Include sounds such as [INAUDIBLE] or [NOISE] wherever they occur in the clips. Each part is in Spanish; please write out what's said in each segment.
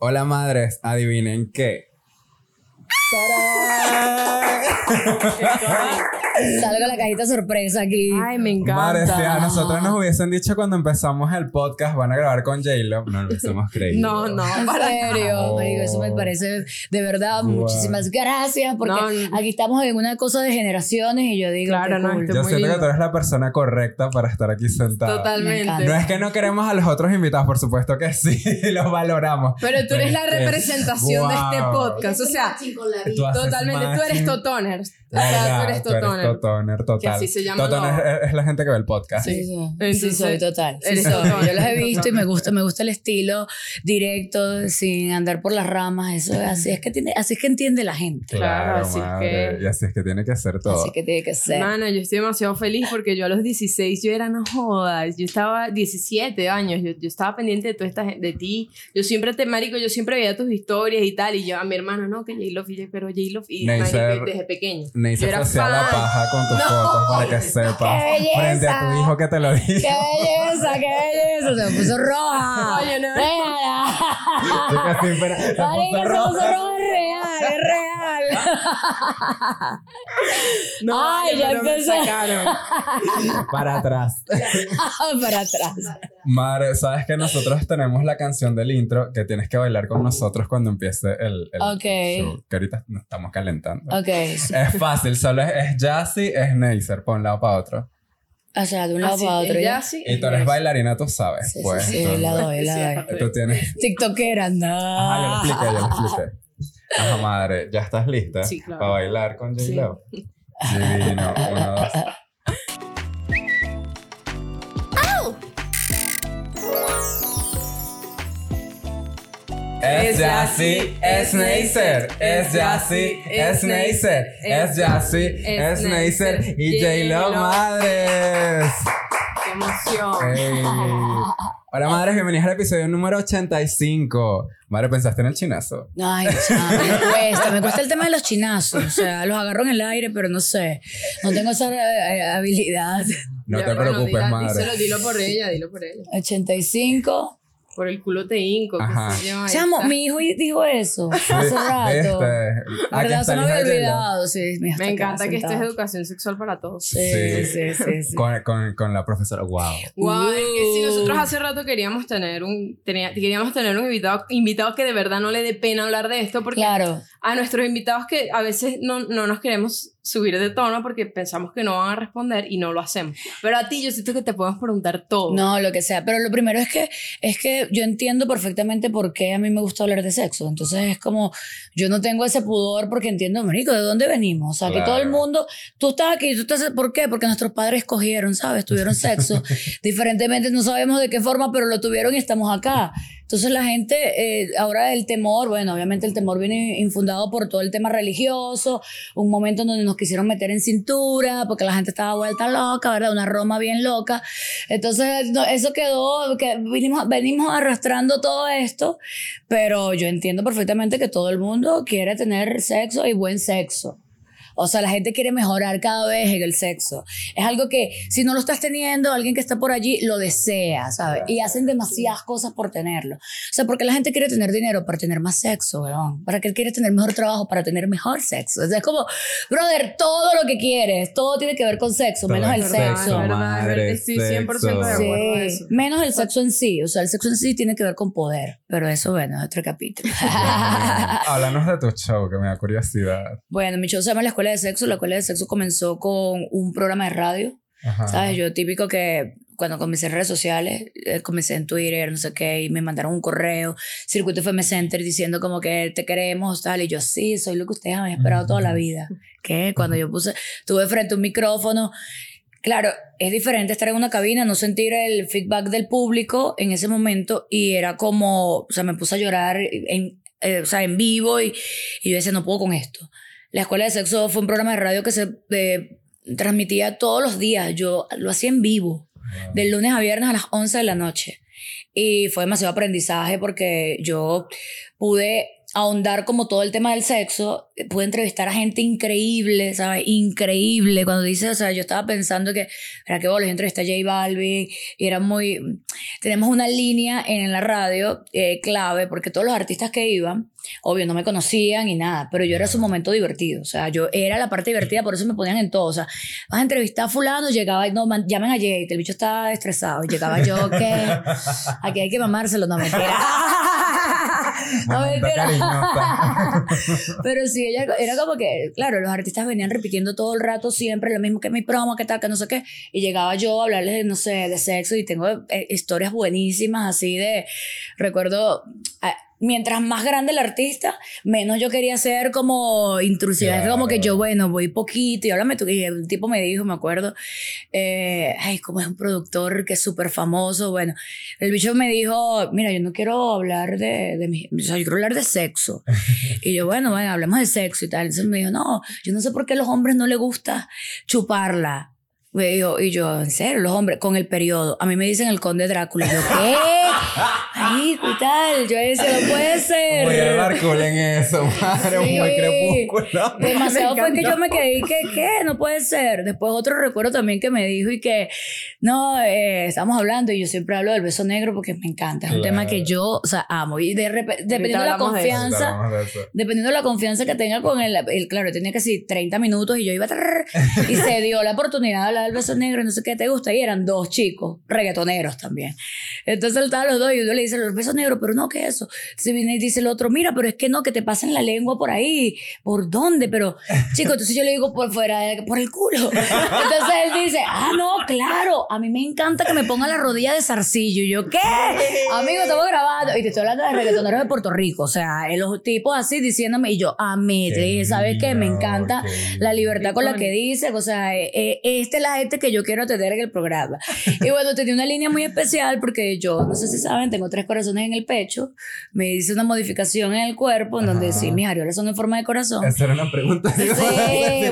Hola madres, adivinen qué. [LAUGHS] Salgo la cajita sorpresa aquí. Ay, me encanta. Madres, si a nosotros nos hubiesen dicho cuando empezamos el podcast van a grabar con J-Lo, no lo hubiésemos [LAUGHS] creído. No, no, En para serio, Oh. marico, eso me parece de verdad. Wow. Muchísimas gracias porque No, no. aquí estamos en una cosa de generaciones y yo digo, Claro, no, cool. este- Yo muy siento que lindo. tú eres la persona correcta para estar aquí sentado. Me Totalmente. No es que no queremos a los otros invitados, por supuesto que sí, [LAUGHS] los valoramos. Pero tú eres la Pero es que- representación de este Wow. podcast. O sea, Tú totalmente. Tú eres matching. Totoner. Tú eres tú eres Totoner. Totoner, total. Que así se llama Totoner lo- es, es la gente que ve el podcast. Sí, sí. Sí, soy total. Sí soy. Yo los he visto y me gusta, me gusta el estilo directo, sin andar por las ramas. Eso es así es que tiene, así es que entiende la gente. Claro, Claro, así es madre. que- Y así es que tiene que ser todo. Así que tiene que ser. Mano, yo estoy demasiado feliz porque yo a los 16 yo era no jodas, yo estaba 17 años, yo, yo estaba pendiente de toda esta de ti. Yo siempre te marico, yo siempre veía tus historias y tal y yo a mi hermano, no, que J-Lo, y yo, pero J-Lo y Neisser- marico, desde pequeño. Era se hacía la paja con tus fotos para que sepas ¡Qué belleza! frente a tu hijo que te lo dijo. ¡Qué belleza, qué belleza! Se me puso roja. Oye, no. Déjala. Se puso se puso roja real, es real. No, Ay, ya sacaron. Para atrás. Para atrás. Madre, sabes que nosotros tenemos la canción del intro que tienes que bailar con nosotros cuando empiece el, el Ok. show, que ahorita nos estamos calentando. Ok. Es fácil, solo es, es Jazzy, es Neisser, por un lado para otro. O sea, de un lado Así, para otro. ¿ya? sí. Y tú eres bailarina, tú sabes. Sí, pues, sí, sí, la doy, la doy. Tú tienes. TikTokera, no. Ajá, ya lo expliqué, ya lo expliqué. Ajá, madre, ¿ya estás lista? Sí, claro. Para bailar con Sí. J-Lo. Divino, uno, dos. Es Jazzy, es Neisser, es Jazzy, es Neisser, es Jazzy, es Neisser y J-Lo madres. Qué emoción. Ey. Hola madres, bienvenidos al episodio número 85. Madre, ¿pensaste en el chinazo? Ay, chamo, me [LAUGHS] cuesta, me cuesta el tema de los chinazos. O sea, los agarro en el aire, pero no sé. No tengo esa eh, habilidad. No Ya, te bueno, preocupes, dila- madre. díselo, dilo por ella, dilo por ella. 85. Por el culo te hinco. Ajá. Chamo, mi hijo dijo eso [LAUGHS] hace rato. Este, La aquí verdad, se me había olvidado. Sí, Me acá encanta que esto es educación sexual para todos. Sí, Sí. sí, sí. sí. Con, con, con la profesora. Wow. Wow, es que si Uh. nosotros hace rato queríamos tener un tenía- queríamos tener un invitado invitado que de verdad no le dé pena hablar de esto porque Claro. a nuestros invitados que a veces no, no nos queremos subir de tono porque pensamos que no van a responder y no lo hacemos. Pero a ti yo siento que te podemos preguntar todo. No, lo que sea. Pero lo primero es que, es que yo entiendo perfectamente por qué a mí me gusta hablar de sexo. Entonces es como, yo no tengo ese pudor porque entiendo, marico, ¿de dónde venimos? O sea, que todo el Claro. mundo, tú estás aquí, tú estás, ¿por qué? Porque nuestros padres cogieron, ¿sabes? Tuvieron sexo. [LAUGHS] Diferentemente, no sabemos de qué forma, pero lo tuvieron y estamos acá. Entonces la gente, eh, ahora el temor, bueno, obviamente el temor viene infundado por todo el tema religioso, un momento en donde nos quisieron meter en cintura, porque la gente estaba vuelta loca, ¿verdad? Una Roma bien loca. Entonces eso quedó, que vinimos, venimos arrastrando todo esto, pero yo entiendo perfectamente que todo el mundo quiere tener sexo y buen sexo. O sea, la gente quiere mejorar cada vez en el sexo. Es algo que si no lo estás teniendo, alguien que está por allí lo desea, ¿sabes? Y hacen demasiadas cosas por tenerlo. O sea, porque la gente quiere tener dinero para tener más sexo, weón. Para que él quiere tener mejor trabajo para tener mejor sexo. O sea, es como, brother, todo lo que quieres, todo tiene que ver con sexo, Todo menos el verdad, sexo. es verdad, es madre, estoy 100% de sexo. acuerdo con Sí, eso. menos el sexo en sí. O sea, el sexo en sí tiene que ver con poder. Pero eso, bueno, es otro capítulo. [LAUGHS] Háblanos de tu show, que me da curiosidad. bueno, mi show se llama La Escuela de Sexo. La Escuela de Sexo comenzó con un programa de radio. Ajá. ¿Sabes? Yo típico que cuando comencé en redes sociales, eh, comencé en Twitter, no sé qué, y me mandaron un correo, Circuito FM Center, diciendo como que te queremos, tal, y yo sí, soy lo que ustedes han esperado toda la vida. [LAUGHS] Que cuando yo puse, tuve frente a un micrófono, claro, es diferente estar en una cabina, no sentir el feedback del público en ese momento, y era como, o sea, me puse a llorar en, eh, o sea, en vivo, y, y yo decía, no puedo con esto. La Escuela de Sexo fue un programa de radio que se eh, transmitía todos los días. Yo lo hacía en vivo, Wow. del lunes a viernes a las 11 de la noche. Y fue demasiado aprendizaje porque yo pude ahondar como todo el tema del sexo, pude entrevistar a gente increíble, ¿sabes? Increíble. Cuando dice, o sea, yo estaba pensando que, era que bueno, yo entrevisté a J Balvin y era muy... Tenemos una línea en la radio eh, clave porque todos los artistas que iban, obvio, no me conocían y nada, pero yo era su momento divertido. O sea, yo era la parte divertida, por eso me ponían en todo. O sea, vas a entrevistar a fulano, llegaba y no, man, a Jay, el bicho estaba estresado. Llegaba yo, que aquí hay que mamárselo, no mentira. [LAUGHS] no mentira. [LAUGHS] Pero sí, ella era como que, claro, los artistas venían repitiendo todo el rato siempre lo mismo que mi promo, que tal, que no sé qué. Y llegaba yo a hablarles de, no sé, de sexo y tengo eh, historias buenísimas así de, recuerdo, mientras más grande el artista, menos yo quería ser como intrusiva. Es como que yo, bueno, voy poquito y háblame tú. Y el tipo me dijo, me acuerdo, eh, ay, como es un productor que es súper famoso. Bueno, el bicho me dijo, mira, yo no quiero hablar de, de mi, o sea, yo quiero hablar de sexo. [LAUGHS] y yo, bueno, bueno, hablemos de sexo y tal. Entonces me dijo, no, yo no sé por qué a los hombres no les gusta chuparla. Y yo, y yo, en serio, los hombres, con el periodo. A mí me dicen el conde Drácula. Y yo, ¿qué? Ay, ¿qué tal? Yo decía, no puede ser. Voy a hablar cool en eso, madre, Sí. muy crepúsculo. [LAUGHS] Demasiado fue que yo me quedé y que, ¿qué? No puede ser. Después otro recuerdo también que me dijo y que, no, eh, estamos hablando y yo siempre hablo del beso negro porque me encanta. Es un Claro. tema que yo, o sea, amo. Y de repente, dependiendo de la confianza, de dependiendo de la confianza que tenga con él, él, claro, tenía casi 30 minutos y yo iba a y se dio la oportunidad de hablar del beso negro no sé qué te gusta y eran dos chicos, reggaetoneros también. Entonces él estaba los dos y uno le dice los besos negros, pero no, ¿qué es eso? Se viene y dice el otro, mira, pero es que no, que te pasen la lengua por ahí, ¿por dónde? Pero, [LAUGHS] chico, entonces yo le digo por fuera, por el culo. [LAUGHS] Entonces él dice, ah, no, claro, a mí me encanta que me ponga la rodilla de zarcillo. Y yo, ¿qué? Amigo, estamos grabando. Y te estoy hablando de reggaetoneros de Puerto Rico, o sea, eh, los tipos así diciéndome, y yo, a mí, te dije, ¿sabes qué? Me encanta la libertad con la que dice, o sea, eh, eh, esta es la gente que yo quiero tener en el programa. Y bueno, tenía una línea muy especial porque yo, no sé si saben, tengo tres corazones en el pecho, me hice una modificación en el cuerpo en donde sí, mis areolas son en forma de corazón. Esa era una pregunta. Sí, [LAUGHS]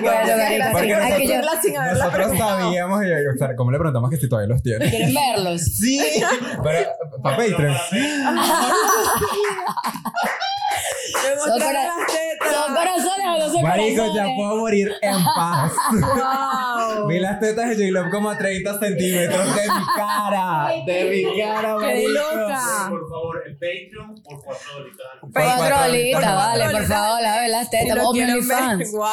bueno, sí, hay que yo- Nosotros sabíamos y, o sea, ¿cómo le preguntamos que si todavía los tiene? ¿Quieren verlos? Sí, [LAUGHS] pero para Patreon. [LAUGHS] Son, cora- son corazones o no son Marico, ya corazones. puedo morir en paz. Wow. Vi las tetas de J-Lo como a 30 centímetros de mi cara. De mi cara, ¡Qué marico. loca! Por favor, el Patreon por cuatro dolitas. Por Cuatro cuatro olitas, olitas. vale, por favor, la ver las tetas, o OnlyFans. Wow.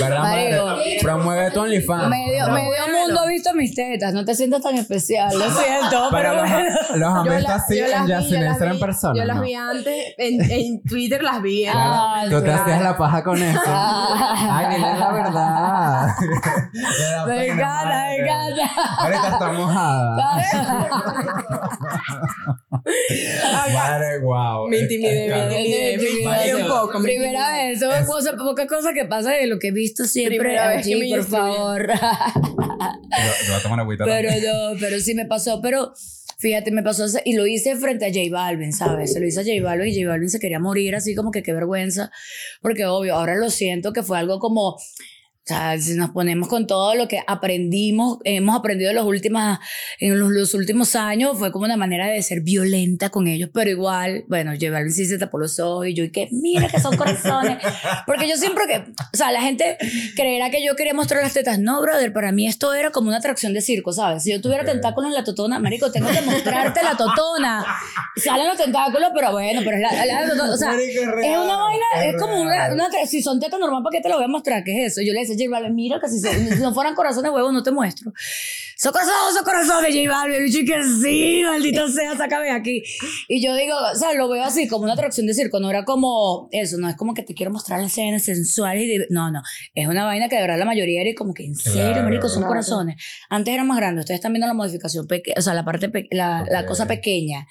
¿Verdad, Marico. Promueve tu OnlyFans. Medio, No, medio bueno. mundo ha visto mis tetas, no te sientas tan especial, lo siento, Pero bueno. los la- así yo las en Yacine en persona. Yo las vi antes, en, en Twitter las vi. ¿eh? Ah, Tú te claro. hacías la paja con eso. Ah. Ay, dile la verdad. [LAUGHS] Me encanta, me encanta. Ahorita está mojada. [LAUGHS] Madre, wow. Me intimidé, me Claro. intimidé. Un poco. me Primera vez, son cosas, pocas cosas que pasan de lo que he visto siempre. Primera vez que por favor. Yo, yo voy a tomar agüita pero no, pero sí me pasó. Pero fíjate, me pasó y lo hice frente a J Balvin, ¿sabes? Se lo hice a J Balvin y J Balvin se quería morir, así como que qué vergüenza. Porque obvio, ahora lo siento que fue algo como. O sea, si nos ponemos con todo lo que aprendimos, hemos aprendido en los, últimas, en los, los últimos años, fue como una manera de ser violenta con ellos, pero igual, bueno, llevarlo sí se tapó los ojos y yo, y que mira que son corazones. [LAUGHS] Porque yo siempre que, o sea, la gente creerá que yo quería mostrar las tetas. No, brother, para mí esto era como una atracción de circo, ¿sabes? Si yo tuviera tentáculos en la totona, marico, tengo que mostrarte la totona. Salen los tentáculos, pero bueno, pero es la, totona, o sea, es una vaina, es como una, una- si son tetas normal, ¿para qué te lo voy a mostrar? ¿Qué es eso? Yo le decía J Balvin, mira que si, se- si [LAUGHS] no fueran corazones huevos no te muestro. Son corazones, son corazones, J Balvin. Y yo que sí, maldita [LAUGHS] sea, sácame de aquí. Y yo digo, o sea, lo veo así como una atracción de circo, no era como eso, no es como que te quiero mostrar las escenas sensuales y de- no, no, es una vaina que de verdad la mayoría era como que en serio, Claro. marico, son Claro. corazones. Antes eran más grandes, ustedes están viendo la modificación, o sea, la parte, la, la cosa pequeña.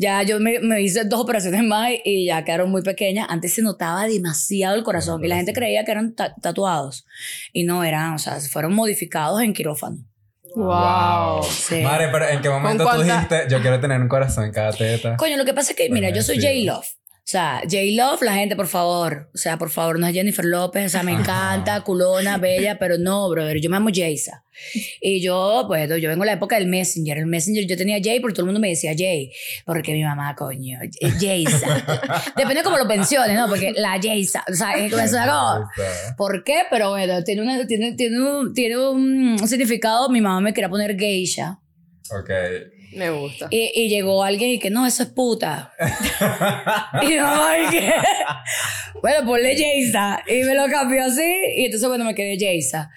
Ya yo me, me hice dos operaciones más y- ya quedaron muy pequeñas. Antes se notaba demasiado el corazón y la gente creía que eran ta- tatuados y no eran, o sea, fueron modificados en quirófano. Wow. Sí. Madre, pero ¿en qué momento tú cuánta- dijiste yo quiero tener un corazón en cada teta? Coño, lo que pasa es que, mira, yo soy Sí. J-Love. O sea, J Love, la gente, por favor. O sea, por favor, no es Jennifer López. O sea, me encanta, culona, bella, pero no, brother. Yo me amo Jaysa. Y yo, pues, yo vengo de la época del Messenger. El Messenger yo tenía Jay porque todo el mundo me decía Jay. Porque mi mamá, coño, Jaysa. [LAUGHS] Depende cómo lo pensiones, ¿no? Porque la Jaysa. O sea, es como eso, como, ¿Por qué? Pero bueno, tiene, una, tiene, tiene, un, tiene un significado. Mi mamá me quería poner geisha. Ok. Me gusta. Y, y llegó alguien y que no, eso es puta. [LAUGHS] [LAUGHS] y yo, ay, ¿qué? Bueno, ponle Jaysa. Y me lo cambió así. Y entonces, bueno, me quedé Jaysa.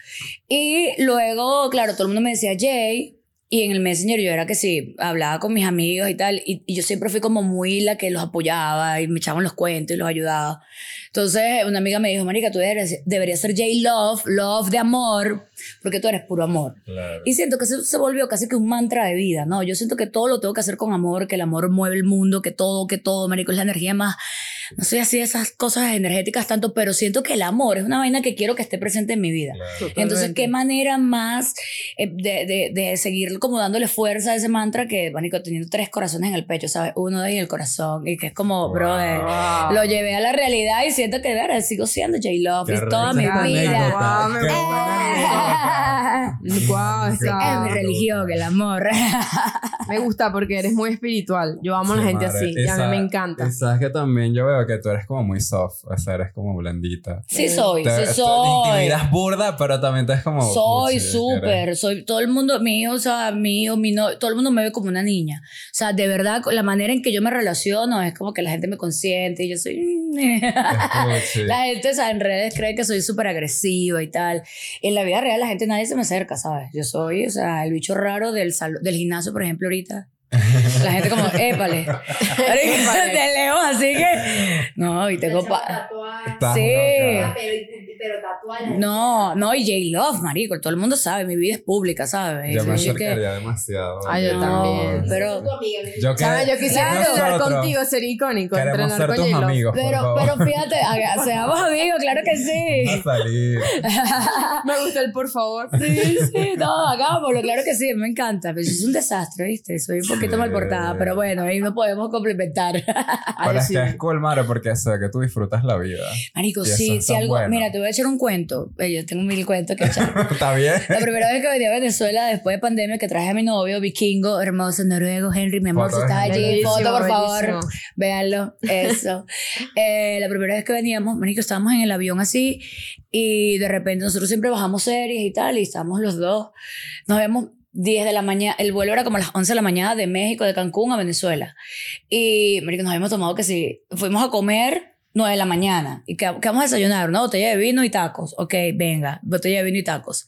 Y luego, claro, todo el mundo me decía Jay. Y en el Messenger yo era que sí, hablaba con mis amigos y tal. Y, y yo siempre fui como muy la que los apoyaba y me echaban los cuentos y los ayudaba. Entonces, una amiga me dijo, Marica, tú eres, deberías ser J Love, Love de amor, porque tú eres puro amor. Claro. Y siento que eso se volvió casi que un mantra de vida, ¿no? Yo siento que todo lo tengo que hacer con amor, que el amor mueve el mundo, que todo, que todo, marico, es la energía más... No soy así de esas cosas energéticas tanto, pero siento que el amor es una vaina que quiero que esté presente en mi vida. Claro. Entonces, ¿qué manera más eh, de, de, de seguir como dándole fuerza a ese mantra que, marico, teniendo tres corazones en el pecho, ¿sabes? Uno de ahí en el corazón, y que es como, Wow. brother, lo llevé a la realidad y siento que, verdad, sigo siendo J-Love, es toda mi vida. Wow, anécdota. Wow, Es mi religión, el amor. Me gusta porque eres muy espiritual. Yo amo a la gente madre. así. Y a mí me encanta. Y sabes que también yo veo que tú eres como muy soft, o sea, eres como blandita. Sí soy, Te- sí te- te soy. miras burda, pero también te es como... Soy súper, soy todo el mundo, hijo, o sea, hijo, mi no, todo el mundo me ve como una niña. O sea, de verdad, la manera en que yo me relaciono es como que la gente me consiente y yo soy... [LAUGHS] La gente, o sea, en redes cree que soy súper agresiva y tal. En la vida real, la gente, nadie se me acerca, ¿sabes? Yo soy, o sea, el bicho raro del, del gimnasio, por ejemplo, ahorita. La gente como, [LAUGHS] épale. de lejos, así que... No, y tengo... pa- Sí. loca. pero tatuaje. No, no, y J-Love, marico. Todo el mundo sabe, mi vida es pública, ¿sabes? Yo me que- acercaría demasiado. Ay, yo No, también. pero... Yo, que- ¿Sabes? Yo quisiera Claro. entrenar Nosotros contigo, ser icónico. Queremos entrenar ser con tus J-Lo. amigos, por Pero, favor. pero fíjate, seamos amigos, claro que sí. Vamos a salir. [LAUGHS] Me gusta el por favor. Sí, sí, no, hagámoslo, claro que sí, me encanta. Pero es un desastre, ¿viste? Soy un poquito Sí. mal pero bueno, ahí nos podemos complementar. [LAUGHS] Pero es sí. que es cool, Mare, porque sé que tú disfrutas la vida. Marico, sí, tan algo. bueno. Mira, te voy a echar un cuento. Eh, Yo tengo mil cuentos que echar. [LAUGHS] ¿Está bien? La primera vez que venía a Venezuela después de pandemia que traje a mi novio, vikingo, hermoso, noruego, Henry, mi amor, si estás allí, foto por favor, bellísimo. véanlo, eso. [LAUGHS] Eh, la primera vez que veníamos, manico, estábamos en el avión así y de repente nosotros siempre bajamos series y tal y estábamos los dos, nos vemos 10 de la mañana, el vuelo era como las 11 de la mañana de México, de Cancún a Venezuela. Y, nos habíamos tomado que sí, fuimos a comer 9 de la mañana. ¿Y qué vamos a desayunar? Una botella de vino y tacos. Ok, venga, botella de vino y tacos.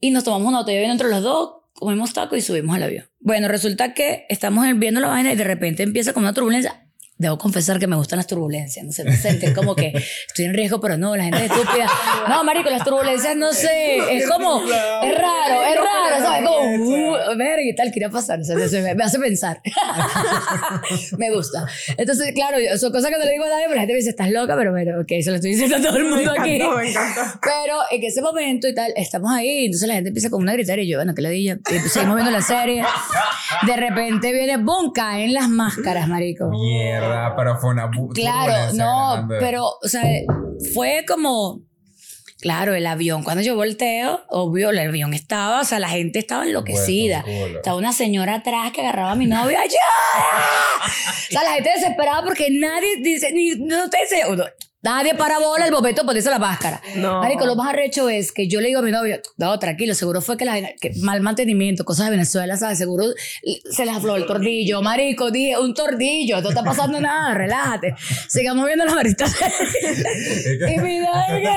Y nos tomamos una botella de vino entre los dos, comimos tacos y subimos al avión. Bueno, resulta que estamos viendo la vaina y de repente empieza como una turbulencia. Debo confesar que me gustan las turbulencias, no sé, me sentir como que estoy en riesgo, pero no, la gente es estúpida. No, marico, las turbulencias, no sé, es como, es raro, es raro, ¿sabes? Como, uh, verga y tal, ¿qué irá a pasar? O sea, se me, me hace pensar. [LAUGHS] me gusta. Entonces, claro, yo- son cosas que no le digo a nadie, pero la gente me dice, estás loca, pero bueno, ok, se lo estoy diciendo a todo el mundo aquí. No, me encanta. Pero en ese momento y tal, estamos ahí, entonces la gente empieza con una gritera y yo, bueno, que le dije, y seguimos viendo la serie. De repente viene, ¡boom! caen las máscaras, marico. Mierda, pero fue una bu- Claro, no, pero, o sea, fue como, claro, el avión, cuando yo volteo, obvio, el avión estaba, o sea, la gente estaba enloquecida. Estaba una señora atrás que agarraba a mi novio, ¡ayuda! O sea, la gente desesperada porque nadie dice, ni, no te dice, nadie para bola el de ponerse la máscara. No. Marico, lo más arrecho es que yo le digo a mi novio, no, tranquilo, seguro fue que, la, que mal mantenimiento, cosas de Venezuela, ¿sabes? Seguro se les afló el tordillo. Marico, dije, un tordillo, no está pasando nada, relájate. Sigamos viendo las maritas. [LAUGHS] Es que- y mi novio,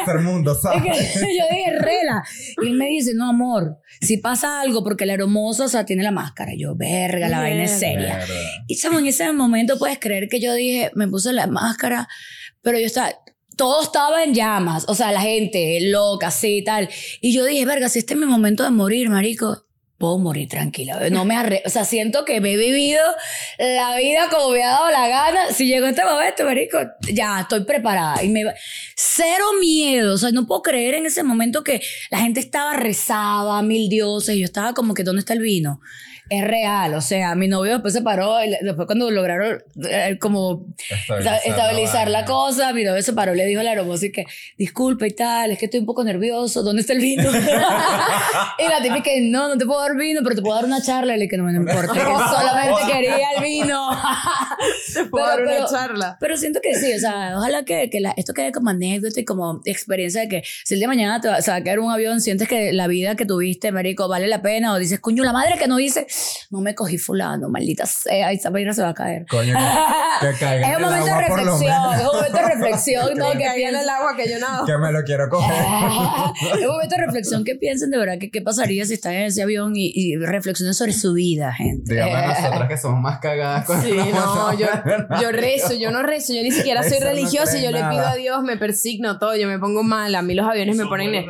yo dije, rela. Y él me dice, no, amor, si pasa algo, porque el hermoso, o sea, tiene la máscara. Yo, verga, la vaina es seria. Y chamo, en ese momento puedes creer que yo dije, me puse la máscara, pero yo estaba, todo estaba en llamas, o sea, la gente loca, así tal. Y yo dije, verga, si este es mi momento de morir, marico, puedo morir tranquila. No me arre o sea, siento que me he vivido la vida como me ha dado la gana. Si llegó este momento, marico, ya estoy preparada. Y me cero miedo. O sea, no puedo creer en ese momento que la gente estaba rezada, mil dioses, y yo estaba como que, ¿dónde está el vino? Es real. O sea, mi novio después se paró, y después cuando lograron eh, como esta- estabilizar la cosa, mi novio se paró, le dijo a la hermosa y que, disculpe y tal, es que estoy un poco nervioso, ¿dónde está el vino? [LAUGHS] y la típica que, no, no te puedo dar vino, pero te puedo dar una charla. Y le dije, no, no importa, que [LAUGHS] solamente quería el vino. [LAUGHS] Te puedo Pero- dar una pero- charla. Pero siento que sí, o sea, ojalá que, que la- esto quede como anécdota y como experiencia de que si el día de mañana te va, se va a caer un avión, sientes que la vida que tuviste, marico, vale la pena, o dices, coño, la madre que no dice, no me cogí fulano, maldita sea, y esa vaina se va a caer. Coño, que, que [LAUGHS] caiga Es un momento de [LAUGHS] reflexión, es un momento de reflexión, ¿no? Que Que caiga en el piensen- agua que yo nado. [LAUGHS] Que me lo quiero coger. es un momento de reflexión que piensen de verdad que qué pasaría si están en ese avión y, y reflexionen sobre su vida, gente. Dígame a nosotras que somos más cagadas con Sí, no, yo, yo rezo, yo no rezo, yo ni siquiera soy Eso no religiosa, cree yo le pido a Dios, me persigno todo, yo me pongo mal, a mí los aviones me ponen...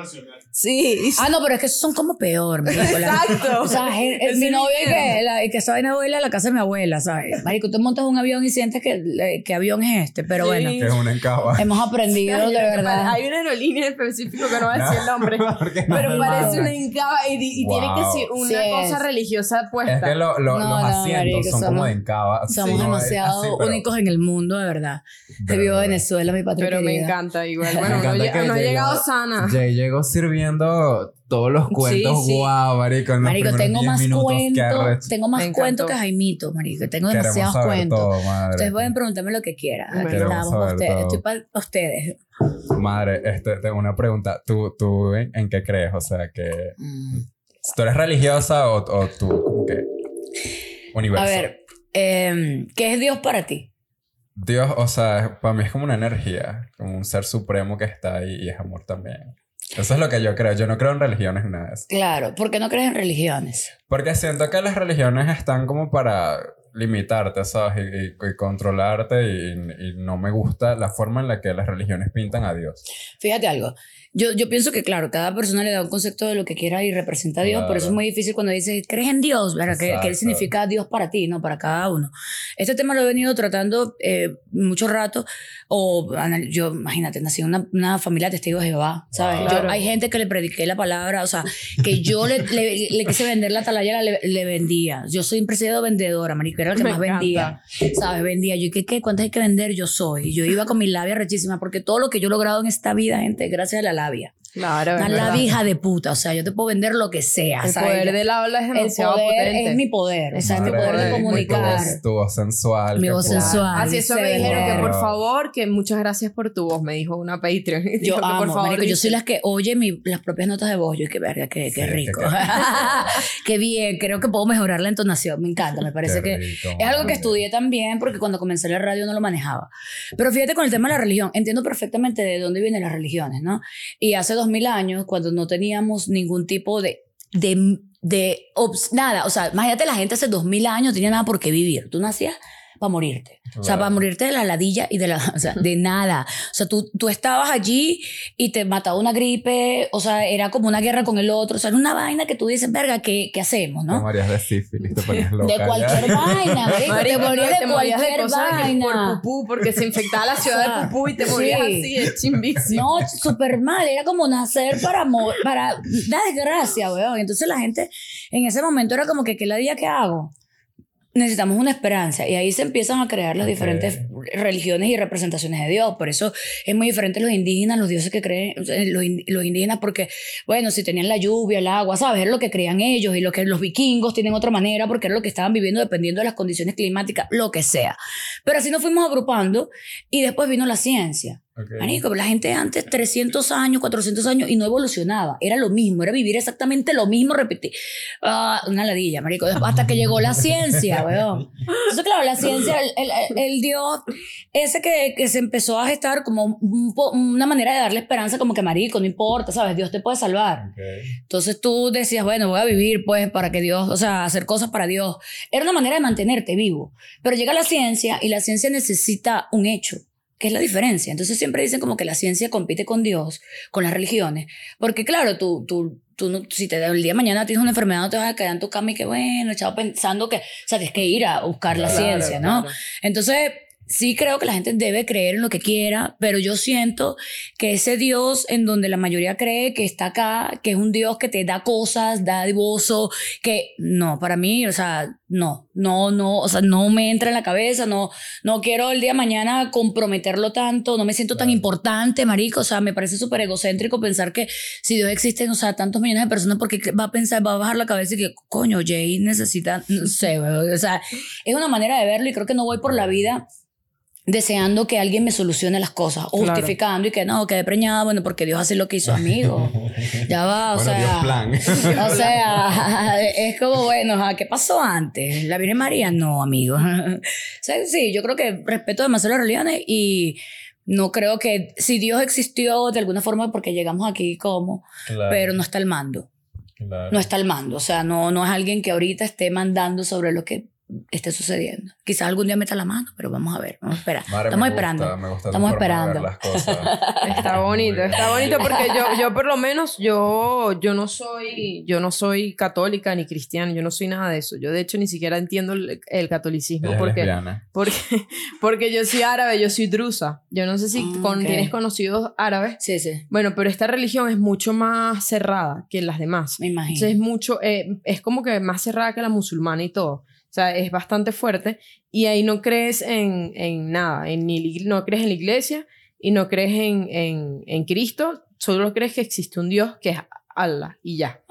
Sí, Ah, no, pero es que esos son como peor, marico. La- Exacto. O sea, Ese mi es novia mi que, la, que estaba en abuela a la casa de mi abuela, ¿sabes? Marico, tú montas un avión y sientes que, que avión es este, pero Sí. bueno, es una encaba. hemos aprendido de verdad. Hay una aerolínea en específico que no va a decir el nombre. [LAUGHS] No Pero parece una encaba y, y tiene que Wow. ser una Sí es. cosa religiosa puesta. Es que lo- lo- No, los no, asientos marico, son como somos- de encaba. Somos Sí, no, es demasiado así, pero- únicos en el mundo, de verdad. Te vivo. Venezuela, mi patria Pero me querida. encanta igual. Me Bueno, encanta lle- que uno ha llegado sana. Jay llegó sirviendo todos los cuentos. sí. Guau, marico. en los Marico, tengo 10 más minutos, qué cuentos, tengo más cuentos que Jaimito, marico. Tengo Queremos demasiados saber cuentos. todo, madre. Ustedes pueden preguntarme lo que quieran. Aquí estamos ustedes. todo. Estoy para ustedes. Madre, este, tengo una pregunta. ¿Tú, tú en, en qué crees? O sea, que Mm. ¿tú eres religiosa o, o tú como que universo? A ver, em, ¿qué es Dios para ti? Dios, o sea, para mí es como una energía, como un ser supremo que está ahí y es amor también. Eso es lo que yo creo. Yo no creo en religiones ni nada de eso. Claro, ¿por qué no crees en religiones? Porque siento que las religiones están como para limitarte, ¿sabes? Y, y- y controlarte y, y no me gusta la forma en la que las religiones pintan a Dios. Fíjate algo. Yo, yo pienso que, claro, cada persona le da un concepto de lo que quiera y representa a Dios, por eso es Claro. muy difícil cuando dices, ¿crees en Dios? ¿verdad? ¿Qué, qué significa Dios para ti? No, para cada uno. Este tema lo he venido tratando eh, mucho rato, o yo, imagínate, nací en una, una familia de testigos de Jehová, ¿sabes? Wow. Yo- Claro. hay gente que le prediqué la palabra, o sea, que yo le, le, le quise vender la atalaya, le, le vendía. Yo soy siempre vendedora, marico, era el que Me más vendía. ¿Sabes? Vendía. Yo, ¿qué, qué? ¿Cuántas hay que vender? Yo soy. Yo iba con mi labia rechísima, porque todo lo que yo he logrado en esta vida, gente, gracias a la labia. Claro, es labia hija de puta. O sea, yo te puedo vender lo que sea. El ¿sabes? poder del habla es El demasiado poder potente. es mi poder. O sea, es mi poder de comunicar. voz- Tu voz sensual. Mi que voz sensual. Así eso se me dijeron que por favor, que muchas gracias por tu voz, me dijo una Patreon. [LAUGHS] Yo Dijo que amo, por favor, marico, yo soy la que oye mi- las propias notas de voz. Yo, qué verga, qué, qué Sí, rico. [LAUGHS] qué- bien, creo que puedo mejorar la entonación. Me encanta, me parece Qué que rico, es algo que estudié también porque cuando comencé la radio no lo manejaba. Pero fíjate con el tema de la religión, entiendo perfectamente de dónde vienen las religiones, ¿no? Y hace dos mil años, cuando no teníamos ningún tipo de... de de nada, o sea, imagínate la gente hace dos mil años no tenía nada por qué vivir. Tú nacías para morirte. O sea, para morirte de la ladilla y de la, [LAUGHS] o sea, de nada. O sea, tú, tú estabas allí y te mataba una gripe, o sea, era como una guerra con el otro, o sea, era una vaina que tú dices, verga, ¿qué, qué hacemos, Te no? morías de sífilis, te ponías loca. De ya. cualquier vaina, marico, te morías te de cualquier de vaina. Por pupú, porque se infectaba la ciudad O sea, de pupú y te morías sí. así, es chimbísimo. No, súper mal. Era como nacer para, para la desgracia, weón. Entonces la gente en ese momento era como que, ¿qué la día que hago? Necesitamos una esperanza. Y ahí se empiezan a crear las diferentes religiones y representaciones de Dios. Por eso es muy diferente los indígenas, los dioses que creen, los, los indígenas, porque, bueno, si tenían la lluvia, el agua, ¿sabes? Era lo que creían ellos. Y lo que los vikingos tienen otra manera, porque era lo que estaban viviendo dependiendo de las condiciones climáticas, lo que sea. Pero así nos fuimos agrupando y después vino la ciencia. Ok. Marico, la gente antes 300 años, 400 años y no evolucionaba. Era lo mismo, era vivir exactamente lo mismo, repetir. Ah, una ladilla, marico. Hasta que llegó la ciencia, [LAUGHS] weón. Entonces, claro, la ciencia, el, el- el Dios, ese que, que se empezó a gestar como un una manera de darle esperanza, como que marico, no importa, ¿sabes? Dios te puede salvar. Ok. Entonces tú decías, bueno, voy a vivir pues para que Dios, o sea, hacer cosas para Dios. Era una manera de mantenerte vivo. Pero llega la ciencia y la ciencia necesita un hecho, que es la diferencia. Entonces siempre dicen como que la ciencia compite con Dios, con las religiones. Porque claro, tú, tú, tú no- si te el día de mañana tienes una enfermedad, no te vas a quedar en tu cama y que bueno, echado pensando que, o sea, tienes que ir a buscar la Claro, ciencia, ¿no? claro. Entonces, sí creo que la gente debe creer en lo que quiera, pero yo siento que ese Dios en donde la mayoría cree que está acá, que es un Dios que te da cosas, da divoso, que no, para mí, o sea, no, no, no, o sea, no me entra en la cabeza, no, no quiero el día de mañana comprometerlo tanto, no me siento tan importante, marico, o sea, me parece súper egocéntrico pensar que si Dios existe, o sea, tantos millones de personas, porque va a pensar, va a bajar la cabeza y que, coño, Jay necesita, no sé, o sea, es una manera de verlo y creo que no voy por la vida deseando que alguien me solucione las cosas o Claro. justificando y que no, quedé preñada, bueno, porque Dios hace lo que hizo amigo. [LAUGHS] Ya va, o Bueno, sea. Dios plan. [LAUGHS] O sea, [LAUGHS] es como, bueno, ¿qué pasó antes? ¿La Virgen María? No, amigo. O sea, sí, yo creo que respeto demasiado las religiones y no creo que si Dios existió de alguna forma porque llegamos aquí como, Claro, pero no está al mando. claro. No está al mando. O sea, no, no es alguien que ahorita esté mandando sobre lo que esté sucediendo. Quizás algún día meta la mano, pero vamos a ver, vamos a esperar. Madre, Estamos me gusta, esperando. me gusta tu Estamos forma de ver esperando. las cosas. [LAUGHS] Está bonito, está bonito porque yo, yo por lo menos, yo, yo no soy, yo no soy católica ni cristiana, yo no soy nada de eso. Yo de hecho ni siquiera entiendo el, el catolicismo porque, porque, [LAUGHS] porque yo soy árabe, yo soy drusa. Yo no sé si Ah, con- tienes conocidos árabes. Sí, sí, Bueno, pero esta religión es mucho más cerrada que las demás. me imagino. Entonces es mucho, eh, es como que más cerrada que la musulmana y todo. O sea, es bastante fuerte. Y ahí no crees en, en nada. En ni, no crees en la iglesia y no crees en, en, en Cristo. Solo crees que existe un Dios que es Allah y ya.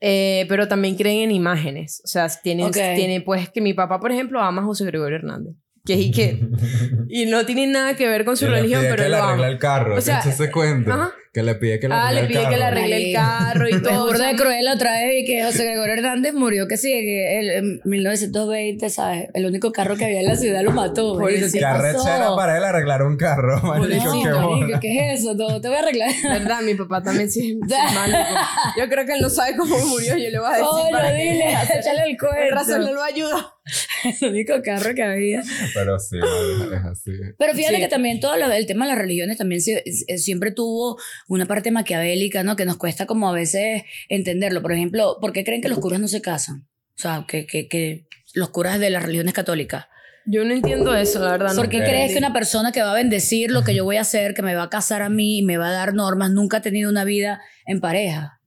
Eh, pero también creen en imágenes. O sea, tienen, Ok. tiene, pues que mi papá, por ejemplo, ama a José Gregorio Hernández. Que y que [LAUGHS] y no tiene nada que ver con su Que le religión, pide pero que le lo arregle ama. el carro. O sea, ¿te echas ese cuento? ajá. Que le pide que le Ah, arregle le el pide carro. que le arregle el carro y [LAUGHS] Es todo. sea, de cruel otra vez y que José Gregorio Hernández murió, que sí, que él, en 1920, ¿sabes? El único carro que había en la ciudad lo mató. Pobrecito. ¿Qué Que arrechera para él arreglar un carro. Marico, No, qué marico. ¿qué es eso? No, te voy a arreglar. ¿Verdad? Mi papá también sí es. [LAUGHS] Yo creo que él no sabe cómo murió. Yo le voy a decir Coño, para que- dile, échale el Por razón no lo ayuda. [LAUGHS] El único carro que había. Pero sí, es así. Pero fíjate Sí. que también todo lo- el tema de las religiones también sie- siempre tuvo una parte maquiavélica, ¿no? Que nos cuesta como a veces entenderlo. Por ejemplo, ¿por qué creen que los curas no se casan? O sea, que, que, que los curas de las religiones católicas. Yo no entiendo eso, la verdad. no. ¿Por qué Ok. crees que una persona que va a bendecir lo que yo voy a hacer, que me va a casar a mí y me va a dar normas, nunca ha tenido una vida en pareja?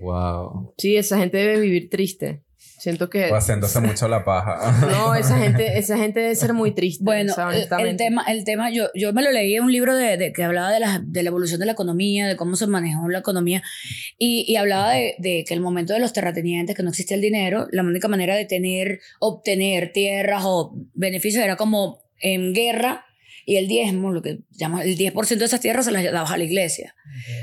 Wow. Sí, esa gente debe vivir triste. Siento que... O haciéndose [LAUGHS] mucho la paja. No, esa gente, [LAUGHS] esa gente debe ser muy triste. Bueno, o sea, el- tema, el tema yo, yo me lo leí en un libro de, de- que hablaba de la, de la evolución de la economía, de cómo se manejó la economía, y, y hablaba de, de que el momento de los terratenientes, que no existía el dinero, la única manera de tener, obtener tierras o beneficios era como en guerra, y el diezmo, lo que llaman el 10% de esas tierras se las daba a la iglesia.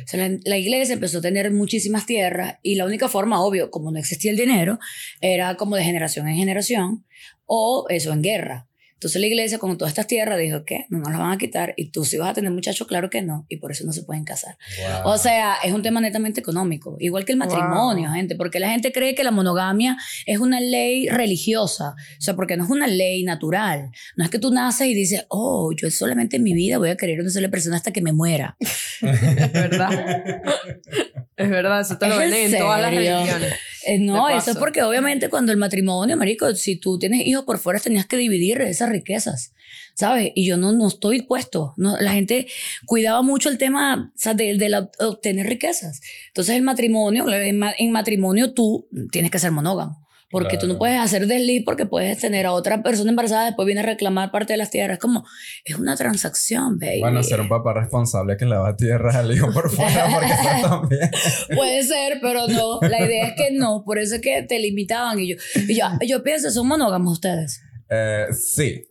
O sea, la, la iglesia empezó a tener muchísimas tierras y la única forma, obvio, como no existía el dinero, era como de generación en generación o eso en guerra. Entonces la iglesia con todas estas tierras dijo que no nos las van a quitar y tú si vas a tener muchachos, claro que no, y por eso no se pueden casar. Wow. O sea, es un tema netamente económico, igual que el matrimonio, Wow. gente, porque la gente cree que la monogamia es una ley religiosa, o sea, porque no es una ley natural. No es que tú naces y dices, oh, yo solamente en mi vida voy a querer una sola persona hasta que me muera. [LAUGHS] Verdad. [LAUGHS] es verdad, eso te lo ¿Es ven en en todas las religiones. Eh, no, eso es porque obviamente cuando el matrimonio, marico, si tú tienes hijos por fuera tenías que dividir esas riquezas, ¿sabes? Y yo no, no estoy puesto. No, la gente cuidaba mucho el tema o sea, de, de la- obtener riquezas. Entonces el matrimonio, en, en matrimonio tú tienes que ser monógamo. Porque tú no puedes hacer desliz porque puedes tener a otra persona embarazada, después viene a reclamar parte de las tierras. Es como, es una transacción, baby. Bueno, ser un papá responsable que le da tierras al hijo por fuera, porque eso [LAUGHS] también. Puede ser, pero no. La idea es que no. Por eso es que te limitaban. Y yo, y yo, yo pienso, son monógamos ustedes. Eh, sí,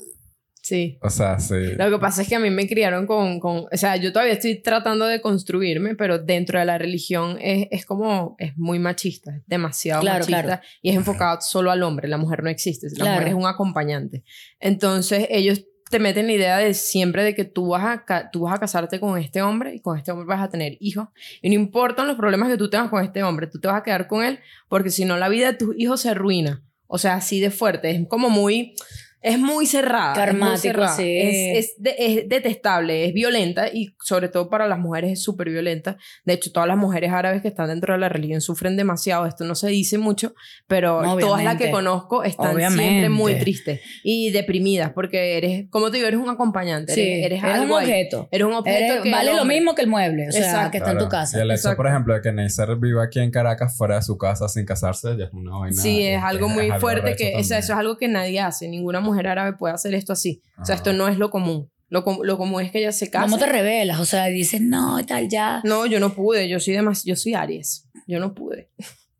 Sí. o sea, sí. Lo que pasa es que a mí me criaron con, con, o sea, yo todavía estoy tratando de construirme, pero dentro de la religión es, es como, es muy machista, es demasiado Claro, machista claro. y es enfocado solo al hombre, la mujer no existe, la Claro. mujer es un acompañante. Entonces ellos te meten la idea de siempre de que tú vas, a, tú vas a casarte con este hombre y con este hombre vas a tener hijos y no importan los problemas que tú tengas con este hombre, tú te vas a quedar con él porque si no la vida de tus hijos se arruina. O sea, así de fuerte, es como muy Es muy cerrada. es muy cerrada. sí. Es, es de- es detestable, es violenta y sobre todo para las mujeres es súper violenta. De hecho, todas las mujeres árabes que están dentro de la religión sufren demasiado. Esto no se dice mucho, pero No, todas las que obviamente. conozco están Obviamente. siempre muy tristes y deprimidas porque eres, como te digo, eres un acompañante, Sí, eres, eres eres un algo ahí. objeto. Eres un objeto Eres- que vale lo mismo que el mueble, o sea, Exacto. que está en tu Claro. casa. Y el hecho, Exacto. por ejemplo, de que Neisser viva aquí en Caracas fuera de su casa sin casarse, ya es una vaina. Sí, es algo muy algo fuerte que, o sea, eso es algo que nadie hace. Ninguna mujer árabe puede hacer esto así. O sea, Ajá. esto no es lo común. Lo, com- lo común es que ella se case. ¿Cómo te revelas? O sea, dices, no, tal, ya. No, yo no pude. Yo soy demas yo soy Aries. Yo no pude.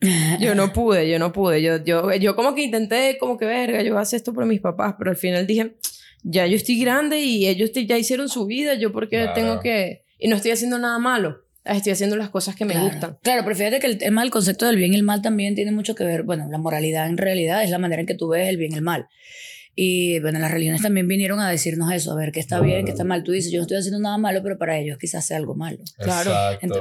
[LAUGHS] Yo no pude, yo no pude. Yo, yo, yo como que intenté, como que verga, yo voy a hacer esto por mis papás, pero al final dije, ya yo estoy grande y ellos te- ya hicieron su vida, yo porque Claro. tengo que... Y no estoy haciendo nada malo. Estoy haciendo las cosas que me Claro. gustan. Claro, pero fíjate que el tema del concepto del bien y el mal también tiene mucho que ver. Bueno, la moralidad en realidad es la manera en que tú ves el bien y el mal. Y bueno, las religiones también vinieron a decirnos eso, a ver qué está bien, qué está mal. Tú dices, yo no estoy haciendo nada malo, pero para ellos quizás sea algo malo. Claro.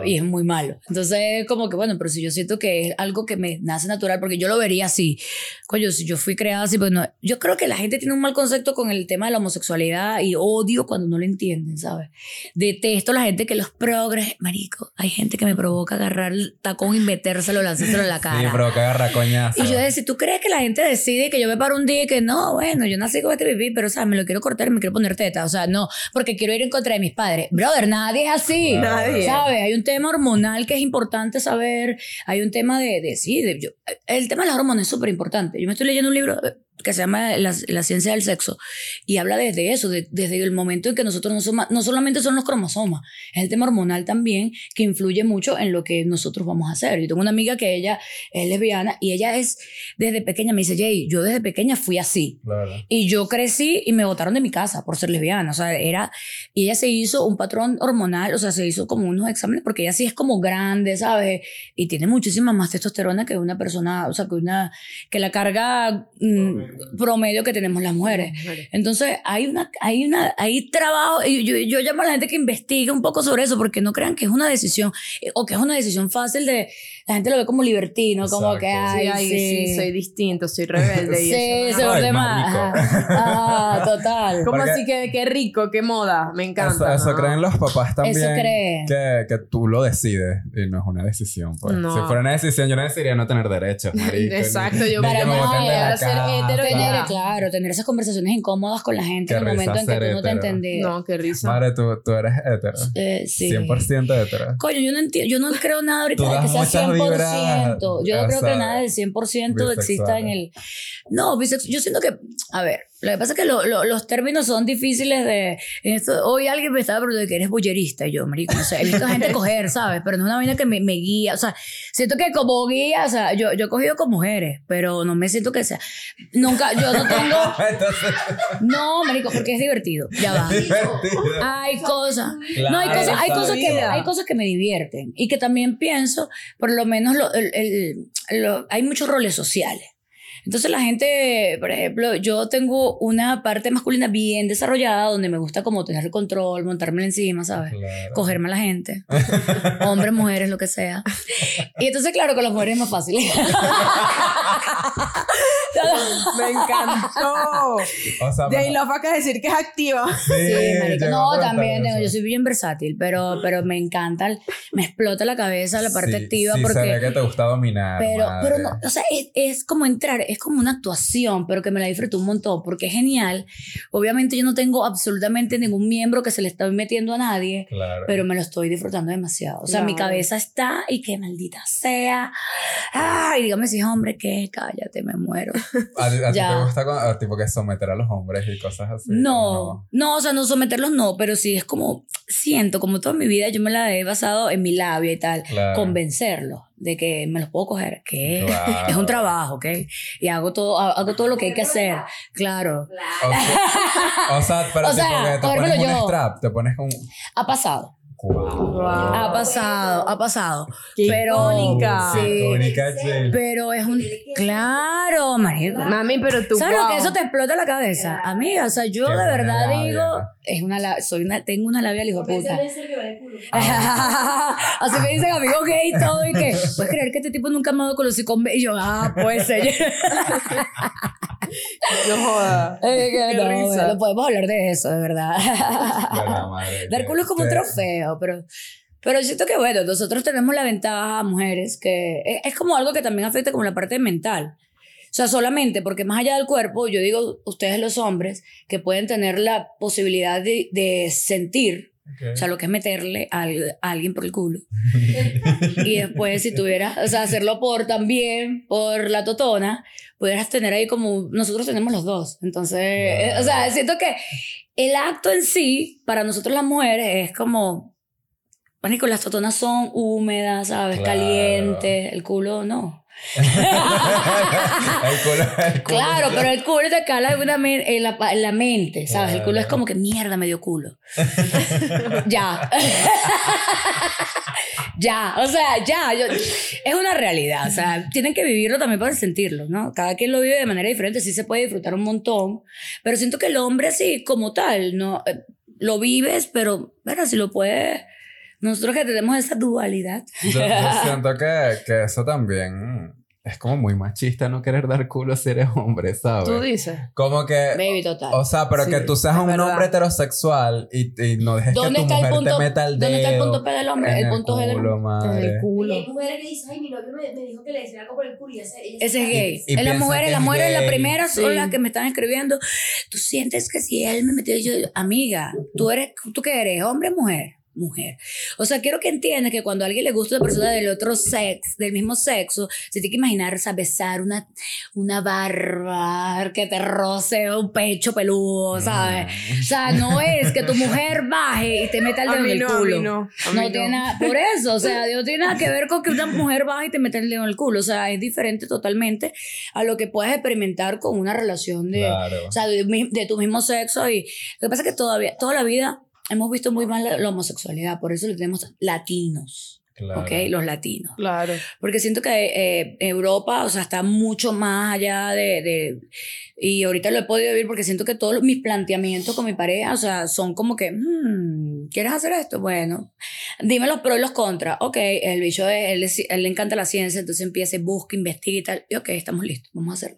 Y es muy malo. Entonces, como que bueno, pero si yo siento que es algo que me nace natural, porque yo lo vería así. Coño, si yo fui creada así, pues no. Yo creo que la gente tiene un mal concepto con el tema de la homosexualidad y odio cuando no lo entienden, ¿sabes? Detesto la gente que los progres, marico. Hay gente que me provoca agarrar el tacón y metérselo, lanzárselo en la Sí, cara. pero que agarra coñazo. Y yo decía, ¿tú crees que la gente decide que yo me paro un día y que no, bueno, yo nací con este pipí, pero, o sea, me lo quiero cortar y me quiero poner teta? O sea, no, porque quiero ir en contra de mis padres. Brother, nadie es así. Nadie. ¿Sabes? Hay un tema hormonal que es importante saber. Hay un tema de, de sí, de, yo- el tema de las hormonas es súper importante. Yo me estoy leyendo un libro que se llama La, la ciencia del sexo y habla desde eso, de- desde el momento en que nosotros no, somos, no solamente son los cromosomas, es el tema hormonal también que influye mucho en lo que nosotros vamos a hacer. Yo tengo una amiga que ella es lesbiana y ella es desde pequeña, me dice, Jay, yo desde pequeña fui así. Claro. Y yo crecí y me botaron de mi casa por ser lesbiana. O sea, era. Y ella se hizo un patrón hormonal, o sea, se hizo como unos exámenes, porque ella sí es como grande, ¿sabes? Y tiene muchísima más testosterona que una persona, o sea, que una. que la carga mm, promedio que tenemos las mujeres. Entonces, hay una, hay una, hay trabajo, y yo, yo llamo a la gente que investigue un poco sobre eso, porque no crean que es una decisión, eh, o que es una decisión fácil de, la gente lo ve como libertino, como que, ay, Sí, ay, sí, sí, soy distinto, soy rebelde. y Sí, eso, ¿no? Marico. Ajá. Ah, total. ¿Cómo Porque- así que qué rico, qué moda? Me encanta. Eso, eso ¿no? creen los papás también. Eso creen. Que, que tú lo decides y no es una decisión. Pues. No. Si fuera una decisión, yo no decidiría no tener derechos. [LAUGHS] marico, Exacto, ni- yo ni Para ahora ser hetero Tener, claro, tener esas conversaciones incómodas con la gente Qué en el momento en que tú no te entendías. No, qué risa. Madre, tú, tú eres hetero. Eh, sí. 100% hetero. Coño, yo no entiendo, yo no creo nada ahorita de que sea muchas 100%. vibras, yo no creo que nada del 100% exista en el... No, bisex- yo siento que, a ver, lo que pasa es que lo- lo- los términos son difíciles de... esto- hoy alguien me estaba preguntando que eres bullerista y yo, marico, no sé, he visto gente coger, [LAUGHS] ¿sabes? Pero no es una vaina que me, me guía, o sea, siento que como guía, o sea, yo, yo he cogido con mujeres, pero no me siento que sea... Nunca, yo no tengo... [LAUGHS] Entonces, No, marico, porque es divertido, ya va. divertido. Hay cosas. Claro, no, hay cosas, hay cosas que hay cosas que me divierten y que también pienso, por lo menos lo- el- el- lo- hay muchos roles sociales. Entonces la gente, por ejemplo, yo tengo una parte masculina bien desarrollada donde me gusta como tener el control, montármela encima, ¿sabes? Claro. Cogerme a la gente, [LAUGHS] hombres, mujeres, lo que sea. Y entonces, claro, con las mujeres es más fácil. [LAUGHS] [LAUGHS] Me encantó. O sea, pero- Love de decir que es activa. Sí, Sí, No, también tengo, yo soy bien versátil, pero, pero me encanta, el- me explota la cabeza la parte Sí, activa sí, porque... ve que te gusta dominar. Pero, madre. pero no, o sea, es, es como entrar, es como una actuación, pero que me la disfruto un montón, porque es genial. Obviamente yo no tengo absolutamente ningún miembro que se le está metiendo a nadie, Claro. pero me lo estoy disfrutando demasiado. O sea, mi cabeza está y que maldita sea. Ay, dígame si es hombre, que cállate, me muero. ¿A, a ti te gusta con- a, tipo que someter a los hombres y cosas así? No, no, o sea, no someterlos no, pero sí es como, siento, como toda mi vida yo me la he basado en mi labia y tal, Claro. convencerlos de que me los puedo coger, que Claro. [LAUGHS] es un trabajo, ¿ok? Y hago todo, hago todo lo que hay que hacer, claro. O sea, o sea, pero [LAUGHS] O sea, que te cogérmelo pones un yo. strap, te pones un... Ha pasado, Wow. ha pasado, ha pasado. Qué pero, icónica. Sí, Icónica, pero es un, claro, marico. Mami, pero tú. ¿Sabes lo que eso te explota la cabeza? Amiga, o sea, yo Qué de verdad labia. digo, es una soy una, tengo una labia hijo de puta. [LAUGHS] Así me dicen amigos gay y todo y que, ¿puedes creer que este tipo nunca me ha dado con los? Y yo, ah, puede ser. [LAUGHS] No joda. Que Qué no, risa. bueno, podemos hablar de eso, de verdad. Dar culo es como un que- pero, pero siento que bueno, nosotros tenemos la ventaja, mujeres, que es, es como algo que también afecta como la parte mental. O sea, solamente porque más allá del cuerpo, yo digo, ustedes los hombres, que pueden tener la posibilidad de, de sentir, Ok. o sea, lo que es meterle a, a alguien por el culo. [LAUGHS] y después, si tuvieras, o sea, hacerlo por también, por la totona, pudieras tener ahí como, nosotros tenemos los dos. Entonces, eh, o sea, siento que el acto en sí, para nosotros las mujeres, es como, Marico, las totonas son húmedas, ¿sabes? Claro. Calientes, el culo no. [LAUGHS] el culo, el culo. Claro, pero el culo te cala en, en, la, en la mente, ¿sabes? El culo es como que mierda, me dio culo. [LAUGHS] ya. [LAUGHS] ya, o sea, ya. yo- es una realidad, o sea, tienen que vivirlo también para sentirlo, ¿no? Cada quien lo vive de manera diferente, sí se puede disfrutar un montón, pero siento que el hombre así, como tal, ¿no? Eh, Lo vives, pero, bueno, si lo puedes... Nosotros que tenemos esa dualidad. Yo, yo siento que, que eso también es como muy machista no querer dar culo si eres hombre, ¿sabes? Tú dices. Como que, Baby, total. o sea, pero Sí, que tú seas un verdad. hombre heterosexual y, y no dejes que ¿Dónde tu está, el mujer punto, te meta el dedo ¿Dónde está el punto P del hombre? El punto G del culo, hombre. En el culo. Hay mujeres que dicen, ay, mi novio me, me dijo que le decía algo por el culo y ese, ella Ese es gay. Y- y las mujeres, las es mujeres, la primera son Sí. las que me están escribiendo. Tú sientes que si él me metió, yo, amiga, tú eres, ¿tú qué eres? ¿Hombre o mujer? Mujer. O sea, quiero que entiendas que cuando a alguien le gusta una persona del otro sexo, del mismo sexo, se tiene que imaginar, o sea, besar una, una barba, que te roce un pecho peludo, ¿sabes? O sea, no es que tu mujer baje y te meta el A dedo en el no, a culo. mí no. a No tiene nada, por eso, o sea, no tiene nada que ver con que una mujer baja y te mete el dedo en el culo, o sea, es diferente totalmente a lo que puedes experimentar con una relación de, Claro. o sea, de tu mismo sexo y lo que pasa es que todavía, toda la vida hemos visto muy mal la, la homosexualidad, por eso le tenemos latinos, claro. ¿ok? Los latinos. Claro. Porque siento que eh, Europa, o sea, está mucho más allá de, de- Y ahorita lo he podido vivir porque siento que todos los- mis planteamientos con mi pareja, o sea, son como que, "Hmm, ¿quieres hacer esto? Bueno, dime los pros y los contras. Ok, el bicho, es- él, es- él le encanta la ciencia, entonces empieza, busca, investiga y tal. Y ok, estamos listos, vamos a hacerlo.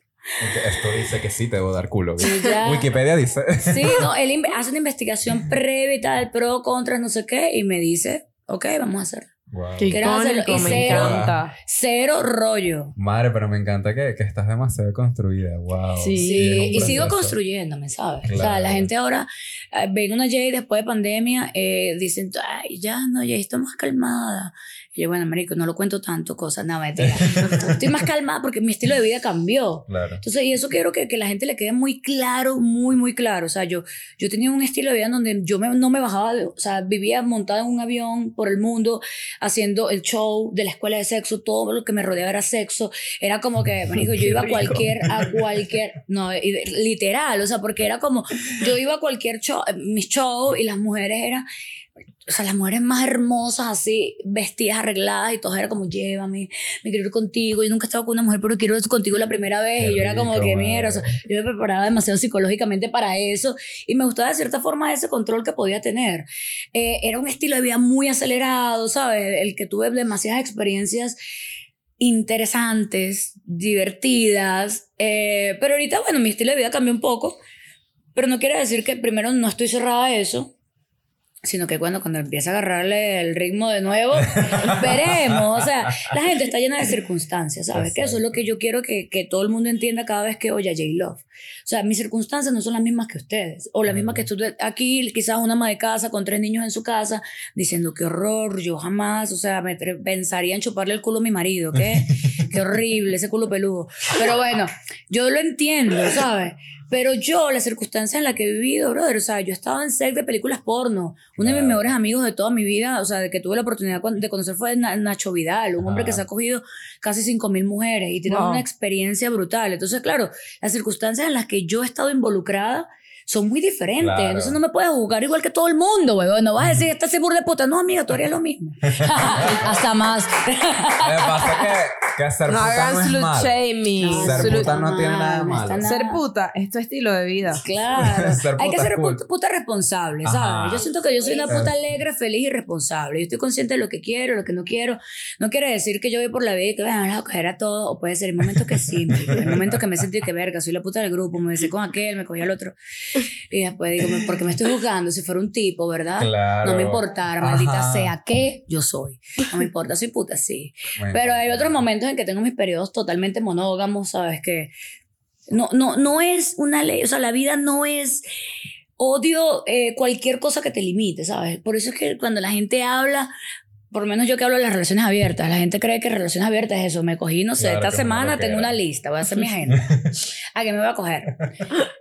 Esto dice que sí te debo dar culo. Ya- Wikipedia dice. Sí, no, [LAUGHS] él hace una investigación previa y tal, pro, contras, no sé qué, y me dice, ok, vamos a hacerlo. Wow. Qué icónico, Y me cero. encanta. Cero rollo. Madre, pero me encanta que, que estás demasiado construida. Wow. Sí, Sí, y sigo construyéndome, ¿sabes? O sea, Claro. la gente ahora eh, ven una Jay después de pandemia, eh, dicen, ay, ya no, Jay está más calmada. Y yo, bueno, marico, no lo cuento tanto, cosas, nada, mentira. [LAUGHS] Estoy más calmada porque mi estilo de vida cambió. Claro. Entonces, y eso quiero que, que la gente le quede muy claro, muy, muy claro. O sea, yo, yo tenía un estilo de vida en donde yo me- no me bajaba, o sea, vivía montada en un avión por el mundo, haciendo el show de la escuela de sexo, todo lo que me rodeaba era sexo. Era como que, marico, yo iba a cualquier, a cualquier, no, literal, o sea, porque era como, yo iba a cualquier show, mis shows y las mujeres eran, o sea, las mujeres más hermosas, así, vestidas, arregladas, y todas era como, llévame, me quiero ir contigo. Yo nunca he estado con una mujer, pero quiero ir contigo la primera vez. Qué y yo era como que, mierda, o sea, yo me preparaba demasiado psicológicamente para eso. Y me gustaba de cierta forma ese control que podía tener. Eh, era un estilo de vida muy acelerado, ¿sabes? El que tuve demasiadas experiencias interesantes, divertidas. eh, pero ahorita, bueno, mi estilo de vida cambió un poco. Pero no quiere decir que primero no estoy cerrada a eso, sino que cuando, cuando empieza a agarrarle el ritmo de nuevo, veremos. O sea, la gente está llena de circunstancias, ¿sabes? Que eso es lo que yo quiero que, que todo el mundo entienda cada vez que oye a J-Love. O sea, mis circunstancias no son las mismas que ustedes, o las mismas que tú aquí, quizás una ama de casa con tres niños en su casa, diciendo qué horror, yo jamás, o sea, me pensaría en chuparle el culo a mi marido, ¿qué? [LAUGHS] qué horrible, ese culo peludo. Pero bueno, yo lo entiendo, ¿sabes? Pero yo, las circunstancias en las que he vivido, brother, o sea, yo estaba en set de películas porno. Uno de mis mejores amigos de toda mi vida, o sea, de que tuve la oportunidad de conocer fue Na- Nacho Vidal, un hombre que se ha cogido casi 5.000 mujeres y tiene Wow. una experiencia brutal. Entonces, claro, las circunstancias en las que yo he estado involucrada son muy diferentes. Claro. Entonces no me puedes juzgar igual que todo el mundo, weón. No vas a decir, esta se burla de puta. No, amiga, tú harías lo mismo. [LAUGHS] [LAUGHS] Hasta más. Me pasa que, Que ser No puta hagan no es slut malo. shaming. No, Ser Slut- puta no tiene nada de malo. nada- Ser puta es tu estilo de vida. [LAUGHS] Claro. [LAUGHS] Ser Hay que ser cool. puta, puta responsable, Ajá. ¿sabes? Yo siento que yo soy una puta alegre, feliz y responsable. Yo estoy consciente de lo que quiero, lo que no quiero. No quiere decir que yo voy por la vida y que "Bueno, vamos a coger a todo. O puede ser el momento que sí. [LAUGHS] El momento que me sentí que verga, soy la puta del grupo. Me besé con aquel, me cogí al otro. Y después digo, porque me estoy juzgando. Si fuera un tipo, ¿verdad? Claro. No me importara, maldita Ajá. sea, ¿qué? Yo soy. No me importa, soy puta, sí. Bueno. Pero hay otros momentos que tengo mis periodos totalmente monógamos, ¿sabes? Que no, no, no es una ley, o sea, la vida no es odio eh, cualquier cosa que te limite, ¿sabes? Por eso es que cuando la gente habla, por lo menos yo que hablo de las relaciones abiertas, la gente cree que relaciones abiertas es eso. Me cogí, no sé, Claro, esta semana tengo una lista, voy a hacer mi agenda. [LAUGHS] ¿A qué me voy a coger?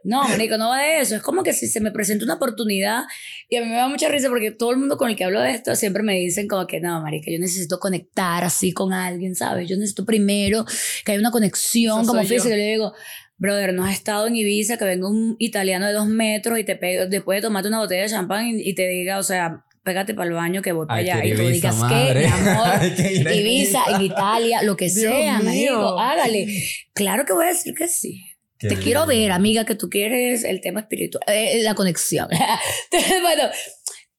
No, marico, no va de eso. Es como que si se me presenta una oportunidad y a mí me da mucha risa porque todo el mundo con el que hablo de esto siempre me dicen como que no, marica, yo necesito conectar así con alguien, ¿sabes? Yo necesito primero que haya una conexión Eso como yo. física. Y le digo, brother, no has estado en Ibiza, que venga un italiano de dos metros y te pegue, después de tomarte una botella de champán y, y te diga, o sea, pégate para el baño que voy para allá. Y tú Ibiza, digas madre. que, mi amor, Ibiza, Ibiza. en Italia, lo que Dios sea, mío. marico, hágale. Claro que voy a decir que sí. Qué Te quiero lindo. ver, amiga, que tú quieres el tema espiritual, eh, la conexión. [LAUGHS] bueno,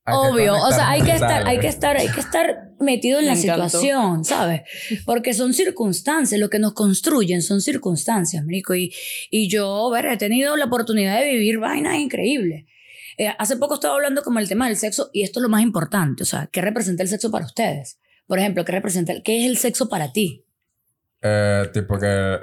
Hay obvio, o sea, hay que estar, hay que estar, hay que estar metido en Me la encantó. situación, ¿sabes? Porque son circunstancias, lo que nos construyen son circunstancias, marico. Y, y yo, ver, he tenido la oportunidad de vivir vainas increíbles. Eh, hace poco estaba hablando como el tema del sexo y esto es lo más importante, o sea, ¿qué representa el sexo para ustedes? Por ejemplo, ¿qué representa, el- qué es el sexo para ti? Eh, tipo que...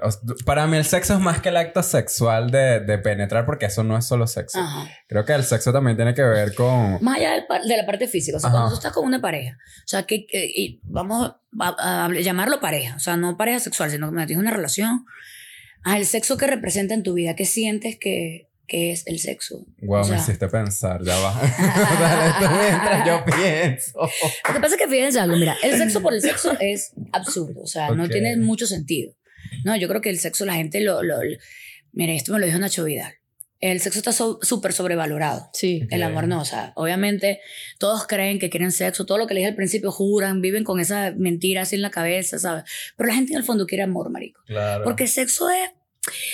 para mí el sexo es más que el acto sexual de, de penetrar porque eso no es solo sexo. Ajá. Creo que el sexo también tiene que ver con... Más allá del de la parte física, o sea, Ajá. cuando tú estás con una pareja, o sea, que, que- y vamos a, a llamarlo pareja, o sea, no pareja sexual, sino que tienes una relación, ah, el sexo que representa en tu vida, ¿qué sientes que, que es el sexo? Wow, O sea, me hiciste pensar, ya va. [LAUGHS] Dale, tú mientras yo pienso. Lo que pasa es que fíjense algo, mira, el sexo por el sexo [LAUGHS] es absurdo, o sea, no Ok. tiene mucho sentido. No, yo creo que el sexo la gente lo... lo, lo- mira, esto me lo dijo Nacho Vidal. El sexo está so- súper sobrevalorado. Sí. El amor no, o sea, obviamente todos creen que quieren sexo, todo lo que les dije al principio juran, viven con esa mentira así en la cabeza, ¿sabes? Pero la gente en el fondo quiere amor, marico. Claro. Porque el sexo es,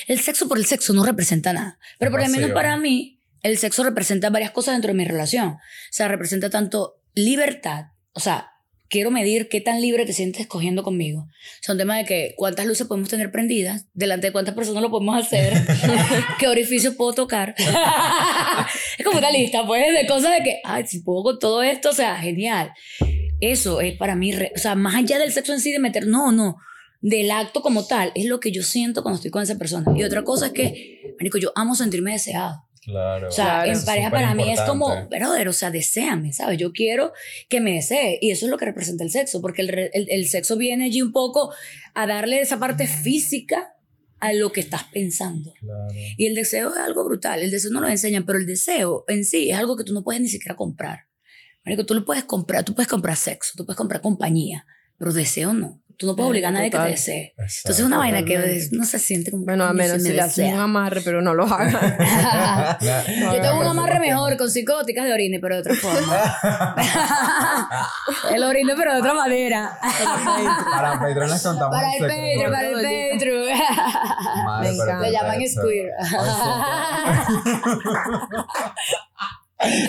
el sexo por el sexo no representa nada. Pero por lo menos para mí, el sexo representa varias cosas dentro de mi relación. O sea, representa tanto libertad, o sea, quiero medir qué tan libre te sientes cogiendo conmigo. O sea, un tema de que cuántas luces podemos tener prendidas, delante de cuántas personas lo podemos hacer, [LAUGHS] qué orificios puedo tocar. [LAUGHS] es como una lista, pues, de cosas de que, ay, si puedo con todo esto, o sea, genial. Eso es para mí, o sea, más allá del sexo en sí, de meter, no, no, del acto como tal, es lo que yo siento cuando estoy con esa persona. Y otra cosa es que, marico, yo amo sentirme deseado. Claro. O sea, Claro, en pareja para mí es como, importante. brother, o sea, deséame, ¿sabes? Yo quiero que me desee. Y eso es lo que representa el sexo, porque el, el sexo viene allí un poco a darle esa parte física a lo que estás pensando. Claro. Y el deseo es algo brutal. El deseo no lo enseñan, pero el deseo en sí es algo que tú no puedes ni siquiera comprar. Marico, tú lo puedes comprar, tú puedes comprar sexo, tú puedes comprar compañía, pero deseo no. Tú no puedes Eh, obligar a nadie que te total. desee. Entonces es una vaina que no se siente como Bueno, a "Coño, menos si si me le hacen un desea". amarre, pero no lo hagan. [LAUGHS] Yo tengo un amarre mejor con cinco goticas de orine, pero de otra forma. [LAUGHS] el orine, pero de otra manera. Para Patreon les contamos Para el. Patreon, para el Patreon. [LAUGHS] Me encanta. Le llaman squeer.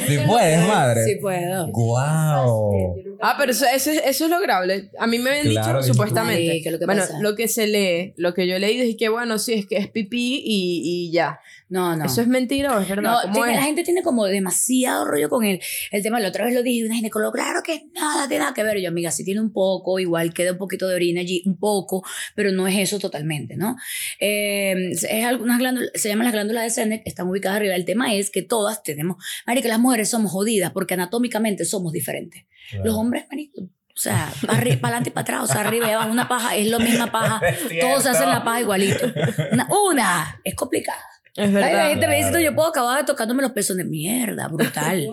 Si puedes, madre. Sí puedo. Guau. Ah, pero eso, eso, es- eso es lograble. A mí me habían Claro, dicho supuestamente. Marica, lo que bueno, pasa. lo que se lee, lo que yo he leído es que, bueno, sí, es que es pipí y, y ya. No, no. ¿Eso es mentira o es verdad? No, ¿Cómo tiene- es? la gente tiene como demasiado rollo con el, el tema. La otra vez lo dije, una ginecóloga, claro que nada tiene nada que ver. Yo, amiga, sí tiene un poco, igual queda un poquito de orina allí, un poco, pero no es eso totalmente, ¿no? Eh, es algunas glándulas, se llaman las glándulas de Sennett, están ubicadas arriba. El tema es que todas tenemos, marica, las mujeres somos jodidas porque anatómicamente somos diferentes. Los hombres, marico, o sea, [LAUGHS] para adelante y para atrás, o sea, arriba y abajo, una paja es la misma paja, [LAUGHS] todos se hacen la paja igualito. Una, una es complicada. Es Ay, la verdad. gente me dice, Claro. yo puedo acabar tocándome los pesos de mierda, brutal.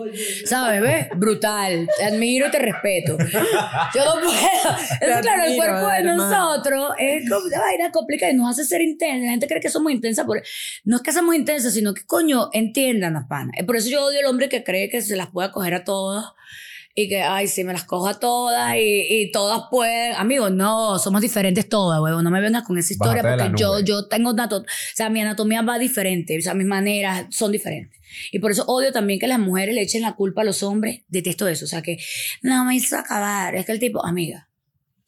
¿Sabes, ves? Brutal. Te admiro y te respeto. Yo no puedo. [LAUGHS] Eso, claro, el cuerpo de hermano. nosotros es como una vaina complicada y nos hace ser intensa. La gente cree que somos intensas. Por... No es que somos intensas, sino que, coño, entiendan, pana. Eh, Por eso yo odio al hombre que cree que se las puede coger a todas y que, ay, sí, me las cojo a todas y, y todas pueden. Amigos, no, somos diferentes todas, huevo. No me vengas con esa historia Bájate porque yo, yo tengo una. O sea, mi anatomía va diferente, o sea, mis maneras son diferentes. Y por eso odio también que las mujeres le echen la culpa a los hombres. Detesto eso. O sea, que no me hizo acabar. Es que el tipo, amiga.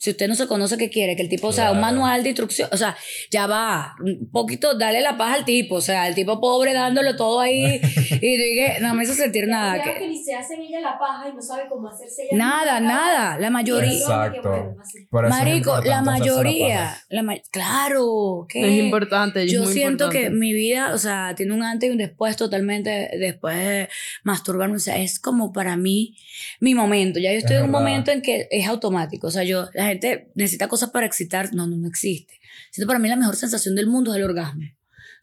Si usted no se conoce qué quiere, que el tipo, o sea, un manual de instrucción, o sea, ya va, un poquito, dale la paz al tipo, o sea, el tipo pobre dándole todo ahí y dije, no me hizo sentir nada. Que- que ni se hacen ella la paja y no sabe cómo hacerse ella Nada, nada. La mayoría. Exacto. Bueno, Marico, la mayoría. La ma- claro. que Es importante. es Yo muy siento que mi vida, o sea, tiene un antes y un después totalmente después de masturbarme. O sea, es como para mí mi momento. Ya yo estoy Es en un verdad. momento en que es automático. O sea, yo, la gente necesita cosas para excitar. No, no, no existe. Siento para mí la mejor sensación del mundo es el orgasmo.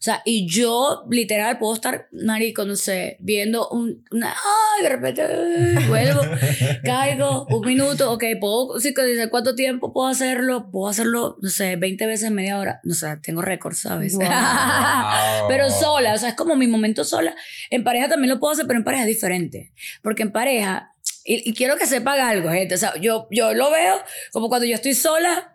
O sea, y yo literal puedo estar, marico, no sé, viendo un, una, ay, de repente, ay, vuelvo, [LAUGHS] caigo, un minuto, ok, puedo, sí, ¿cuánto tiempo puedo hacerlo? Puedo hacerlo, no sé, 20 veces en media hora. No sé, tengo récord, ¿sabes? Wow. [LAUGHS] pero sola, o sea, es como mi momento sola. En pareja también lo puedo hacer, pero en pareja es diferente. Porque en pareja, y, y quiero que sepan algo, gente, o sea, yo, yo lo veo como cuando yo estoy sola,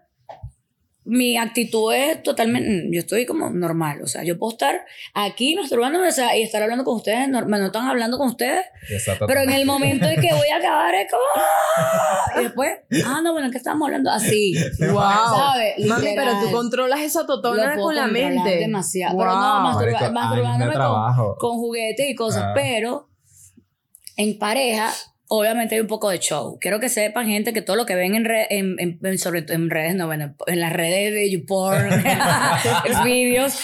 mi actitud es totalmente, yo estoy como normal, o sea, yo puedo estar aquí masturbándome, o sea, y estar hablando con ustedes, no, no están hablando con ustedes, Exacto. pero en el momento en que voy a acabar es como, ¡ah! [LAUGHS] y después, ah, no, bueno, ¿qué estamos hablando? Así, [LAUGHS] Wow. ¿sabes? Mami, pero tú controlas esa totona con la mente. demasiado. Pero no, Wow. masturba- Marico, masturbándome con, con juguetes y cosas. Ah. Pero en pareja, obviamente hay un poco de show. Quiero que sepan, gente, que todo lo que ven en, re- en, en- en- sobre en redes, no, bueno, en las redes de YouPorn, [LAUGHS] [LAUGHS] vídeos,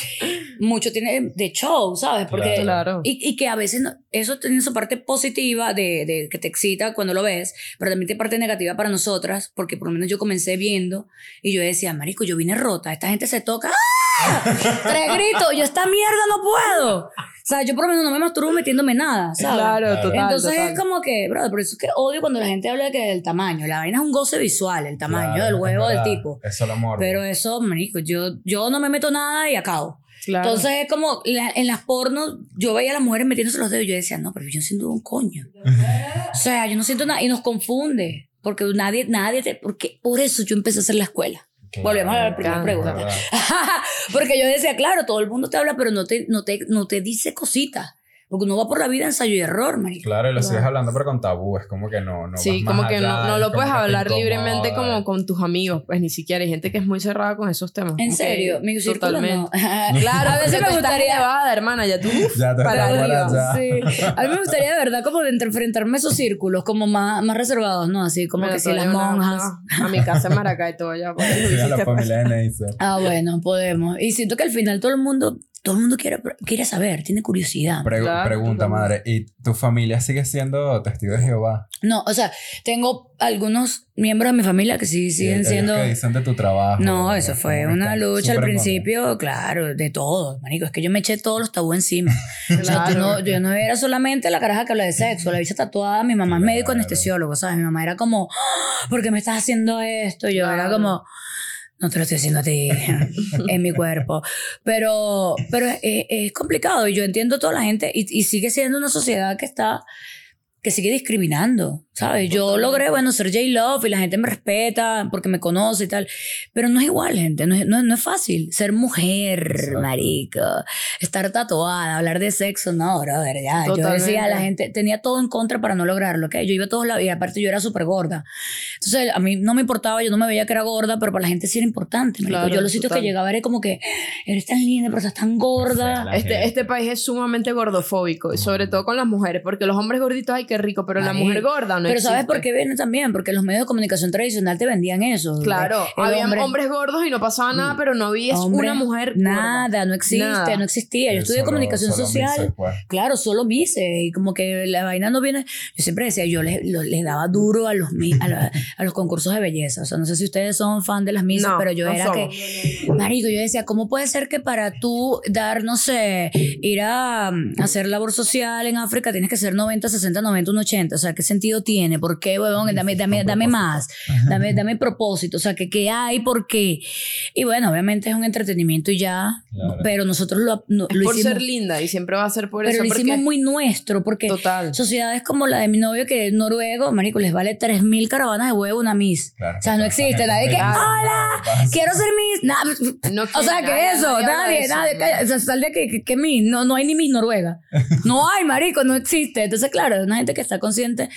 mucho tiene de show, ¿sabes? Porque Claro. y, y que a veces no- eso tiene su parte positiva de, de que te excita cuando lo ves, pero también tiene parte negativa para nosotras, porque por lo menos yo comencé viendo y yo decía, marico, yo vine rota, esta gente se toca, ¡ah! [LAUGHS] tres gritos, yo esta mierda no puedo. O sea, yo por lo menos no me masturbo metiéndome nada, ¿sabes? Claro, total. Entonces total. es como que, bro, por eso es que odio cuando la gente habla de que del tamaño. La vaina es un goce visual, el tamaño Claro, del huevo del tipo. Eso lo morbo. Pero eso, marico, yo, yo no me meto nada y acabo. Claro. Entonces es como la- en las pornos, yo veía a las mujeres metiéndose los dedos y yo decía, no, pero yo no siento un coño. O sea, yo no siento nada y nos confunde. Porque nadie, nadie te. Porque por eso yo empecé a hacer la escuela. Claro. Volvemos a la primera pregunta. [LAUGHS] Porque yo decía, claro, todo el mundo te habla, pero no te, no te, no te dice cositas. Porque uno va por la vida ensayo y error, marico. Claro, y lo sigues hablando, pero con tabú. Es como que no. no Sí, vas como más que no, allá, no lo puedes hablar libremente como con tus amigos, pues ni siquiera. Hay gente que es muy cerrada con esos temas. En serio, mi círculo no. [LAUGHS] Claro, a veces me gustaría. elevada, hermana, ya tú [LAUGHS] Ya te para arriba. allá. Sí. A mí me gustaría de verdad como de enfrentarme a esos círculos como más, más reservados, ¿no? Así como Bueno, que si las monjas. una- a mi casa en Maracay todo ya. [LAUGHS] Sí, a la familia de Neisser. Ah, bueno, podemos. Y siento que al final todo el mundo, todo el mundo quiere, quiere saber, tiene curiosidad. Pregu- Claro, pregunta, madre. ¿Y tu familia sigue siendo testigo de Jehová? No, o sea, tengo algunos miembros de mi familia que sí siguen siendo... que dicen de tu trabajo? No, eso fue una lucha al principio, claro, de todo, marico. Es que yo me eché todos los tabúes encima. [LAUGHS] O sea, yo Claro. no, yo no era solamente la caraja que habla de sexo, la bicha tatuada, mi mamá es médico anestesiólogo, ¿sabes? Mi mamá era como, "Ah, ¿por qué me estás haciendo esto? Yo era como, no te lo estoy haciendo a ti, [LAUGHS] en mi cuerpo. Pero, pero es, complicado y yo entiendo a toda la gente y sigue siendo una sociedad que está que sigue discriminando, ¿sabes? Yo logré, bueno, ser J-Love y la gente me respeta porque me conoce y tal, pero no es igual, gente, no es, no, es- no es fácil ser mujer, Exacto. marico, estar tatuada, hablar de sexo, no, brother, ya. Yo Totalmente. decía, la gente tenía todo en contra para no lograrlo, ¿ok? Yo iba a todos lados y aparte yo era súper gorda. Entonces, a mí no me importaba, yo no me veía que era gorda, pero para la gente sí era importante, marico. Claro, yo los sitios total. que llegaba era como que, eres tan linda, pero estás tan gorda. Este, este país es sumamente gordofóbico, y sobre todo con las mujeres, porque los hombres gorditos, ay, qué rico, pero la mujer gorda no pero ¿sabes por qué viene también? Porque los medios de comunicación tradicional te vendían eso. Claro, había hombre- hombres gordos y no pasaba nada, pero no había hombre, una mujer gorda. Nada, no existe, Nada. no existía. Yo estudié Solo- comunicación solo social. Pues. Claro, solo Mises. Y como que la vaina no viene. Yo siempre decía, yo les, daba duro a los, a, la- a los concursos de belleza. O sea, no sé si ustedes son fan de las Mises, No, pero yo no era somos. que. Marico, yo decía, ¿cómo puede ser que para tú dar, no sé, ir a um, hacer labor social en África tienes que ser 90, 60, 90, un 80? O sea, ¿qué sentido tiene? ¿Por qué, huevón? Dame, dame, dame más. Dame, dame propósito. O sea, que qué hay? ¿Por qué? Y bueno, obviamente es un entretenimiento y ya. Claro. Pero nosotros lo, no- Es lo por hicimos. ser linda y siempre va a ser por pero eso. lo porque- hicimos muy nuestro, porque Total. sociedades como la de mi novio, que es noruego, marico, les vale 3.000 caravanas de huevo una Miss. Claro. O sea, no existe. Nadie que, Claro. hola, quiero ser Miss. Nah, [LAUGHS] No o sea, ¿qué es eso? nadie Nadie, de eso, nadie. ¿no? calla. O sea, sal de que, que, que Miss. No, no hay ni Miss Noruega. [LAUGHS] No hay, marico, no existe. Entonces, claro, es una gente que está consciente.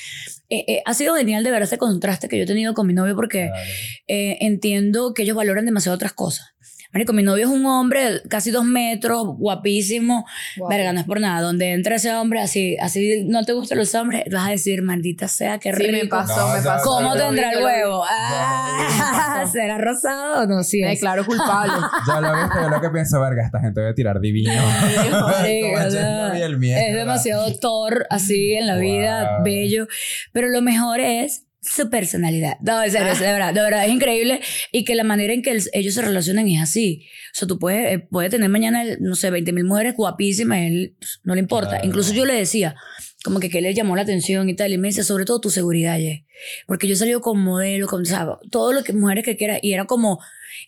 Eh, eh, ha sido genial de ver ese contraste que yo he tenido con mi novio porque Claro. eh, entiendo que ellos valoran demasiado otras cosas. Marico, mi novio es un hombre casi dos metros, guapísimo. Verga, no es por nada. Donde entra ese hombre así, así no te gustan los hombres, vas a decir, maldita sea, qué Sí, rico. me pasó, No, me pasó. ¿Cómo Yo tendrá el yo huevo? Ah, ¿Será rosado o no? Sí, Me es. declaro culpable. [LAUGHS] Ya lo viste, yo lo que pienso, verga, esta gente debe tirar divino. [LAUGHS] Marico, o sea, es demasiado Thor así en la vida, bello. Pero lo mejor es su personalidad. No, en serio, es de verdad, de verdad es increíble y que la manera en que el- ellos se relacionan es así. O sea, tú puedes, eh, puedes tener mañana, no sé, 20 mil mujeres guapísimas, él pues, no le importa. Claro. Incluso yo le decía, como que, que le llamó la atención y tal, y me dice, sobre todo tu seguridad, Ye. Porque yo salí con modelo, con, ¿sabes? todo lo que mujeres que quiera, y era como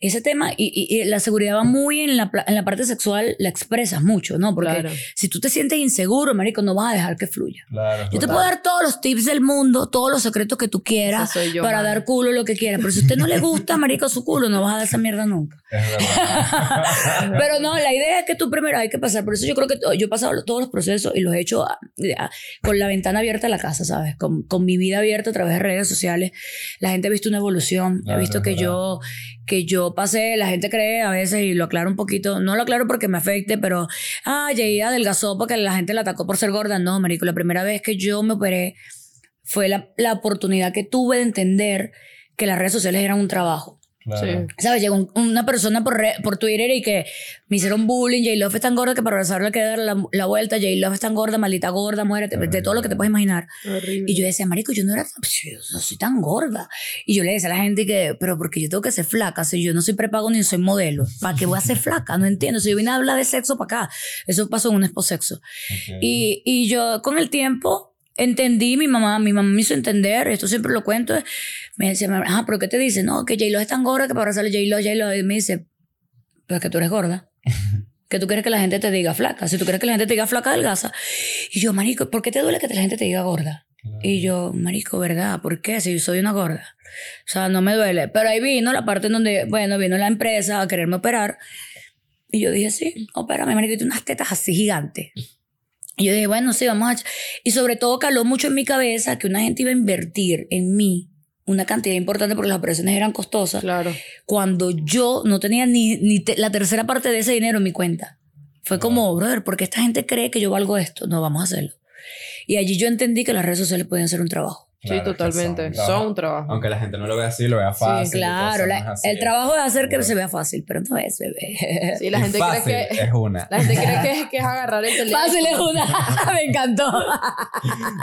ese tema, y, y- y la seguridad va muy en la, en la parte sexual, la expresas mucho, ¿no? Porque Claro. si tú te sientes inseguro, marico, no vas a dejar que fluya. Claro, Yo te puedo dar todos los tips del mundo, todos los secretos que tú quieras yo, para dar culo lo que quieras. Pero si a usted no le gusta, marico, su culo, no vas a dar esa mierda nunca. Es verdad. [LAUGHS] Pero no, la idea es que tú primero hay que pasar. Por eso yo creo que yo he pasado todos los procesos y los he hecho a- a- con la ventana abierta a la casa, ¿sabes? Con, con mi vida abierta a través de redes sociales. La gente ha visto una evolución. Claro, ha visto que verdad. yo, que yo pasé, la gente cree a veces y lo aclaro un poquito. No lo aclaro porque me afecte, pero, ah, Jay adelgazó porque la gente la atacó por ser gorda. No, marico, la primera vez que yo me operé fue la, la oportunidad que tuve de entender que las redes sociales eran un trabajo. Claro. Sí. ¿Sabes? Llegó un- una persona por, re- por Twitter y que me hicieron bullying. J-Love es tan gorda que para abrazarla hay que dar la, la vuelta. J-Love es tan gorda, maldita gorda, muérete. De todo lo que te puedes imaginar. Horrible. Y yo decía, marico, yo no era tan, pues, yo no soy tan gorda. Y yo le decía a la gente que, pero porque yo tengo que ser flaca, si yo no soy prepago ni soy modelo, ¿para qué voy a ser flaca? No entiendo. Si yo vine a hablar de sexo para acá, eso pasó en un exposexo. Ok. Y, y yo con el tiempo entendí, mi mamá, mi mamá me hizo entender, esto siempre lo cuento, me decía, ajá, pero ¿qué te dice? No, que J-Lo es tan gorda que para abrazarle J-Lo, J-Lo, y me dice, pero es que tú eres gorda. [LAUGHS] Que tú quieres que la gente te diga flaca. Si tú quieres que la gente te diga flaca, adelgaza. Y yo, marico, ¿por qué te duele que la gente te diga gorda? Claro. Y yo, marico, ¿verdad? ¿Por qué? Si yo soy una gorda. O sea, no me duele. Pero ahí vino la parte en donde, bueno, vino la empresa a quererme operar. Y yo dije, sí, opérame, marico, y tiene unas tetas así gigantes. Y yo dije, bueno, sí, vamos a... ch-". Y sobre todo caló mucho en mi cabeza que una gente iba a invertir en mí una cantidad importante porque las operaciones eran costosas Claro. cuando yo no tenía ni, ni te- la tercera parte de ese dinero en mi cuenta. Fue como, brother, ¿por qué esta gente cree que yo valgo esto? No, vamos a hacerlo. Y allí yo entendí que las redes sociales podían ser un trabajo. Sí, Claro, totalmente. son Son un trabajo. Aunque la gente no lo vea así, lo vea fácil. claro, la- el trabajo es hacer que se vea fácil, pero no es, bebé. Sí, la gente fácil cree que... es una. La gente cree que es, que es agarrar el teléfono. Fácil es una. [LAUGHS] Me encantó.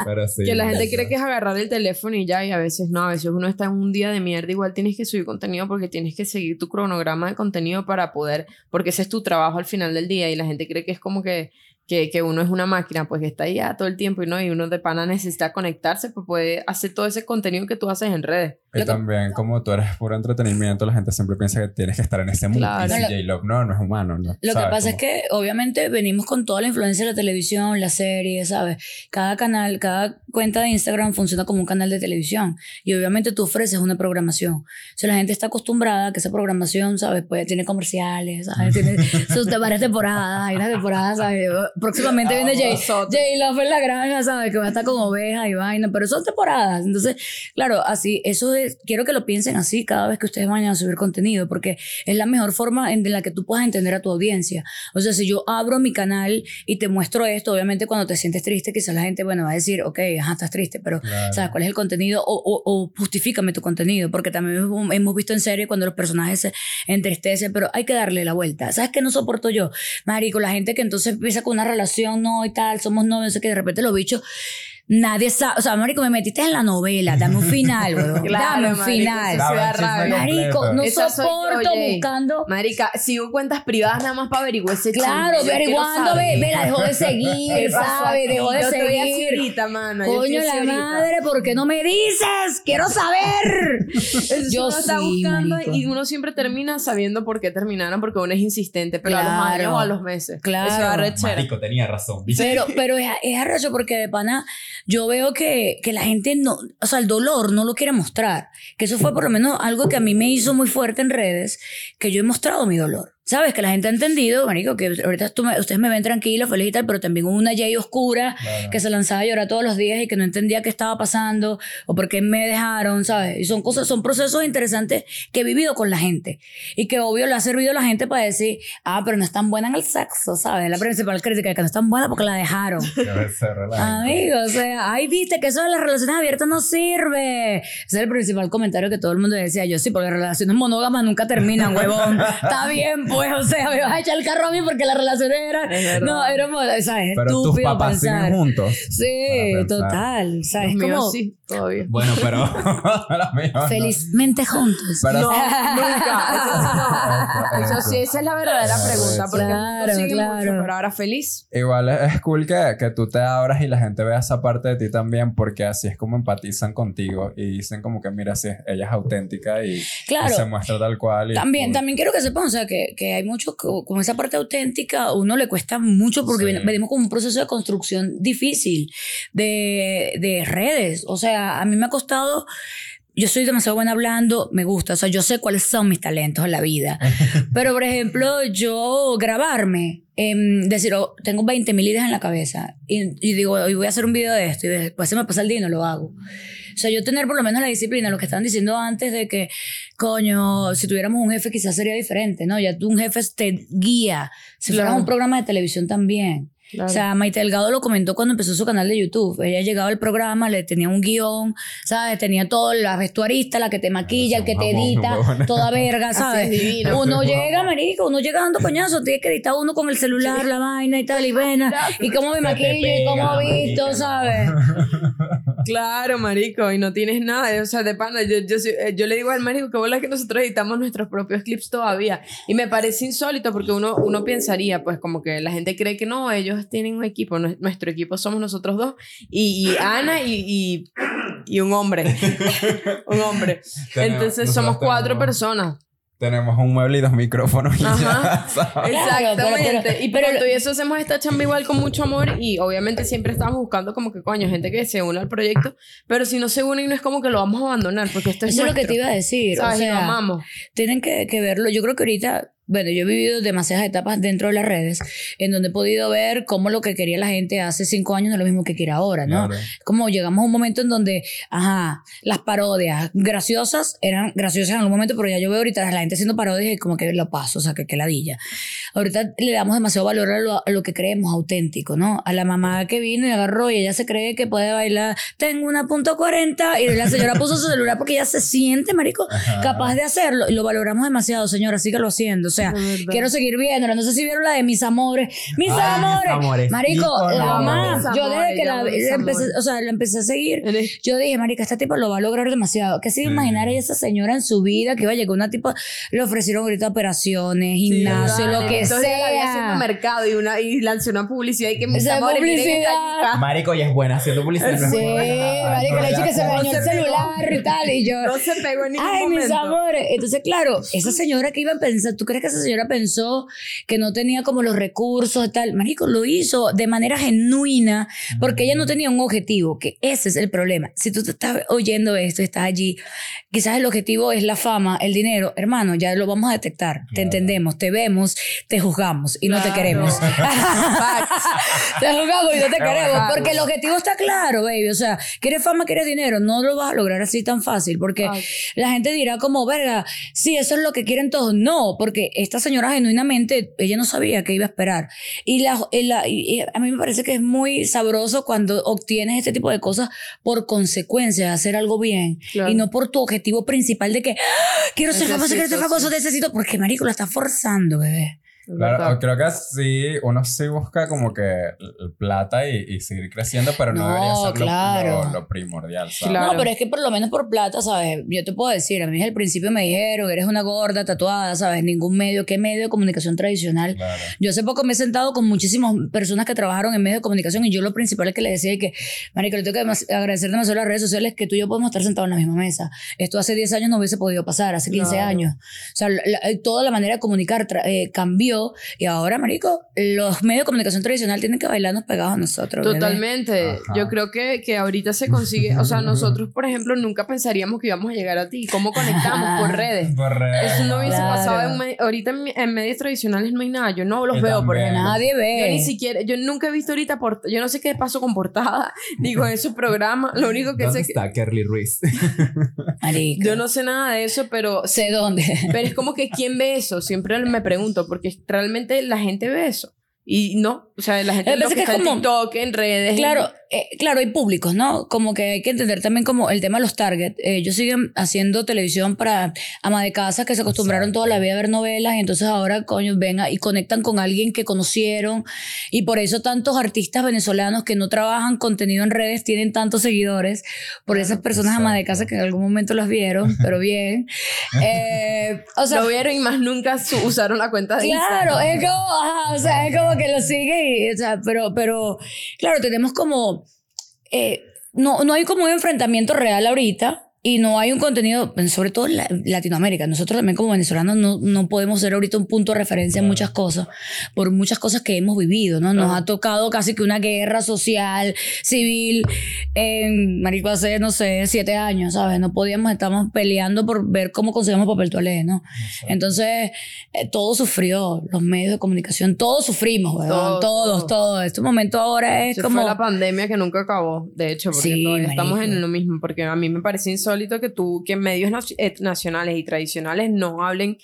Pero sí. Que la gente cree que es agarrar el teléfono y ya, y a veces no, a veces uno está en un día de mierda, igual tienes que subir contenido porque tienes que seguir tu cronograma de contenido para poder, porque ese es tu trabajo al final del día y la gente cree que es como que, que, que uno es una máquina, pues que está ahí ya todo el tiempo y no, y uno de pana necesita conectarse para poder hacer todo ese contenido que tú haces en redes. Y también, como tú eres puro entretenimiento, la gente siempre piensa que tienes que estar en ese mundo. Claro. Y si Lo- J-Lo, no, no es humano. No, Lo que pasa es Como- que obviamente venimos con toda la influencia de la televisión, la serie, ¿sabes? Cada canal, cada cuenta de Instagram funciona como un canal de televisión y obviamente tú ofreces una programación. O sea, la gente está acostumbrada a que esa programación, ¿sabes? Pues tiene comerciales, ¿sabes? Tiene [LAUGHS] sus varias temporadas, hay unas temporadas, ¿sabes? Próximamente viene Jay, Nosotros. Jay Love en la granja, ¿sabes? Que va a estar con ovejas y vaina, pero son temporadas. Entonces, claro, así, eso es, quiero que lo piensen así cada vez que ustedes vayan a subir contenido, porque es la mejor forma en la que tú puedas entender a tu audiencia. O sea, si yo abro mi canal y te muestro esto, obviamente cuando te sientes triste, quizás la gente, bueno, va a decir, ok, ajá, estás triste, pero, Claro. ¿sabes cuál es el contenido? O, o, o justifícame tu contenido, porque también hemos- visto en serie cuando los personajes se entristecen, pero hay que darle la vuelta. ¿Sabes qué no soporto yo? Marico, la gente que entonces empieza con una relación, no y tal, somos novios, que de repente los bichos Nadie sabe, o sea, marico, me metiste en la novela, dame un final, [LAUGHS] bro. Claro, dame un marico, final. sí. Marico, no Esa soy yo, soporto buscando. Marica, sigo cuentas privadas nada más para averiguar ese Claro, averiguando, ve, ve, la dejó de [LAUGHS] seguir, ¿Qué pasó ¿sabe? aquí? Dejó de Yo estoy así seguir. ahorita, mano, yo Coño, estoy así la ahorita. madre, ¿por qué no me dices? Quiero saber. [LAUGHS] Entonces Yo uno está sí, buscando marico. y uno siempre termina sabiendo por qué terminaron, porque uno es insistente, pero a los años o a los meses. Claro. Eso da rechera. Marico, tenía razón. Pero, pero es, es arrecho porque de pana yo veo que, que la gente no, o sea, el dolor no lo quiere mostrar. Que eso fue por lo menos algo que a mí me hizo muy fuerte en redes, que yo he mostrado mi dolor. ¿Sabes? Que la gente ha entendido, marico, que ahorita tú me- ustedes me ven tranquilo, feliz y tal, pero también hubo una Jay oscura Claro. que se lanzaba a llorar todos los días y que no entendía qué estaba pasando o por qué me dejaron, ¿sabes? Y son cosas, son procesos interesantes que he vivido con la gente y que obvio le ha servido a la gente para decir, ah, pero no es tan buena en el sexo, ¿sabes? La principal crítica es que no es tan buena porque la dejaron. [LAUGHS] Amigo, o sea, ay, viste que eso de las relaciones abiertas no sirve. Ese es el principal comentario que todo el mundo decía. Yo sí, porque las relaciones monógamas nunca terminan, huevón. [LAUGHS] Está bien, pues, o sea, me vas a echar el carro a mí porque las relaciones eran. No, éramos, ¿sabes? Pero tus Estúpido papás pensar. siguen juntos. Sí, total. ¿Sabes? Los míos Como sí, todavía. Bueno, pero [LAUGHS] míos no. felizmente juntos. Pero- No, nunca. Eso sí, esa es la verdadera pregunta. Porque Claro, no claro. mucho, pero ahora feliz. Igual es cool que, que tú te abras y la gente vea esa parte de ti también, porque así es como empatizan contigo y dicen como que, mira, si ella es auténtica y, y Claro. se muestra tal cual. y También, cool. también quiero que sepan, o sea, que, que hay mucho, co- con esa parte auténtica, a uno le cuesta mucho porque Sí. ven- venimos con un proceso de construcción difícil de, de redes. O sea, a mí me ha costado, yo soy demasiado buena hablando, me gusta, o sea, yo sé cuáles son mis talentos en la vida. [LAUGHS] Pero, por ejemplo, yo grabarme, em, decir, oh, tengo 20 mil ideas en la cabeza y, y digo, hoy voy a hacer un video de esto y después se me pasa el día y no lo hago. O sea, yo tener por lo menos la disciplina, lo que estaban diciendo antes de que, coño, si tuviéramos un jefe quizás sería diferente, ¿no? Ya tú un jefe te guía. Si fueras Claro. un programa de televisión también. Claro. O sea, Maite Delgado lo comentó cuando empezó su canal de YouTube. Ella llegaba al programa, le tenía un guion, ¿sabes? Tenía todo, la vestuarista, la que te maquilla, el que te edita, toda verga, ¿sabes? divino. Uno llega, marico, uno llega dando coñazos, tiene que editar uno con el celular, la vaina y tal, y [LAUGHS] vena, y cómo me maquillo, y cómo visto. ¿sabes? [LAUGHS] Claro, marico, y no tienes nada, o sea, de pana, yo, yo, eh, yo le digo al marico que bola que nosotros editamos nuestros propios clips todavía, y me parece insólito porque uno, uno pensaría, pues como que la gente cree que no, ellos tienen un equipo, nue- nuestro equipo somos nosotros dos, y, y Ana y, y, y un hombre, [LAUGHS] un hombre, entonces somos cuatro personas. Tenemos un mueble y dos micrófonos. [LAUGHS] Exactamente. pero- pero- y pero- y eso hacemos esta chamba igual con mucho amor y obviamente siempre estamos buscando como que coño, gente que se una al proyecto, pero si no se unen no es como que lo vamos a abandonar porque esto es Eso es lo que te iba a decir. O sea, amamos. tienen que, que verlo. Yo creo que ahorita, bueno, yo he vivido demasiadas etapas dentro de las redes en donde he podido ver cómo lo que quería la gente hace cinco años no es lo mismo que quiere ahora, ¿no? Claro. Como llegamos a un momento en donde, ajá, las parodias graciosas eran graciosas en algún momento, pero ya yo veo ahorita a la gente haciendo parodias y como que lo paso, o sea, que, que ladilla. Ahorita le damos demasiado valor a lo, a lo que creemos auténtico, ¿no? A la mamá que vino y agarró y ella se cree que puede bailar, tengo una punto 40 y la señora puso su celular porque ella se siente, marico, Ajá. capaz de hacerlo y lo valoramos demasiado, señora, sígalo haciendo. O sea, quiero seguir viéndola. No sé si vieron la de Mis Amores. Mis Ah, Mis Amores. Marico, la más. Yo desde que la, la empecé, o sea, la empecé a seguir. Yo dije, marica, esta tipa lo va a lograr demasiado. Que se iba a Sí. imaginar ella esa señora en su vida que iba a llegar una tipa, le ofrecieron ahorita operaciones, gimnasio, lo que Entonces ella había haciendo sea. mercado y, una, y lanzó una publicidad y que mis Esa amores publicidad. Marico, y es buena haciendo publicidad. Sí, buena. marica, le dije que se me dañó el celular y tal. Y yo, No se pegó en ningún Ay, mis amores. Entonces, claro, esa señora que iba a pensar, ¿tú crees que esa señora pensó que no tenía como los recursos y tal? Marico, lo hizo de manera genuina porque ella no tenía un objetivo, que ese es el problema. Si tú te estás oyendo esto, estás allí, quizás el objetivo es la fama, el dinero. Hermano, ya lo vamos a detectar. Te entendemos, te vemos, te juzgamos y no te queremos. [LAUGHS] te juzgamos y no te queremos Claro. porque el objetivo está claro, baby. O sea, quieres fama, quieres dinero, no lo vas a lograr así tan fácil porque Ay. la gente dirá como, verga, sí, eso es lo que quieren todos. No, porque esta señora genuinamente, ella no sabía qué iba a esperar. Y, la, y la- y- a mí me parece que es muy sabroso cuando obtienes este tipo de cosas por consecuencia de hacer algo bien Claro. y no por tu objetivo principal de que "Ah, quiero ser famoso, quiero ser famoso, necesito, porque marico, la estás forzando, bebé. Claro, creo que sí, uno sí busca como que plata y, y seguir creciendo, pero no, No, debería ser lo- claro. lo, lo primordial, ¿sabes? Claro. No, pero es que por lo menos por plata, ¿sabes? Yo te puedo decir, a mí al principio me dijeron, eres una gorda tatuada, ¿sabes? Ningún medio, ¿qué medio de comunicación tradicional? Claro. Yo hace poco me he sentado con muchísimas personas que trabajaron en medios de comunicación y yo lo principal es que les decía es que, Marico, le tengo que agradecer demasiado a las redes sociales que tú y yo podemos estar sentados en la misma mesa. Esto hace 10 años no hubiese podido pasar, hace 15 Claro. años. O sea, la- la- toda la manera de comunicar eh, cambió y ahora, Marico, los medios de comunicación tradicional tienen que bailarnos pegados a nosotros. Totalmente. Yo creo que, que ahorita se consigue, o sea, nosotros, por ejemplo, nunca pensaríamos que íbamos a llegar a ti. ¿Cómo conectamos? Por [LAUGHS] redes. Por redes, Eso no hubiese Claro. pasado en me- ahorita en, en medios tradicionales no hay nada. Yo no los Yo veo, por ejemplo. Nadie ve. Yo ni siquiera, yo nunca he visto ahorita, yo no sé qué pasó con portada, [LAUGHS] ni con esos programas. Lo único que ¿Dónde sé que está Kerly Ruiz? [LAUGHS] Marico. yo no sé nada de eso, pero sé dónde. Pero es como que ¿quién ve eso? Siempre me pregunto, porque realmente la gente ve eso. Y no, o sea, la gente lo que que está es en como- TikTok, en redes. Claro, eh, claro, hay públicos, ¿no? Como que hay que entender también como el tema de los targets. Eh, ellos siguen haciendo televisión para ama de casa que se acostumbraron Exacto. toda la vida a ver novelas y entonces ahora, coño, venga y conectan con alguien que conocieron y por eso tantos artistas venezolanos que no trabajan contenido en redes tienen tantos seguidores por esas personas ama de casa que en algún momento las vieron, pero bien. [LAUGHS] Eh, o sea, lo vieron y más nunca usaron la cuenta de Claro, Instagram. es como, ajá, o sea, es como que lo sigue y, o sea, pero, pero, claro, tenemos como, eh, no, no hay como un enfrentamiento real ahorita y no hay un contenido, sobre todo en la- Latinoamérica. Nosotros también como venezolanos no, no podemos ser ahorita un punto de referencia en muchas cosas, por muchas cosas que hemos vivido, ¿no? Nos Claro. ha tocado casi que una guerra social, civil, en, marico, hace, no sé, siete años, ¿sabes? No podíamos, estamos peleando por ver cómo conseguimos papel toalé, ¿no? Entonces, eh, todo sufrió, los medios de comunicación, todos sufrimos, weón, Todos, todos, todos. Este momento ahora es Se como... fue la pandemia que nunca acabó, de hecho, porque Sí, estamos en lo mismo, porque a mí me parece insólito que tú, que medios eh, nacionales y tradicionales no hablen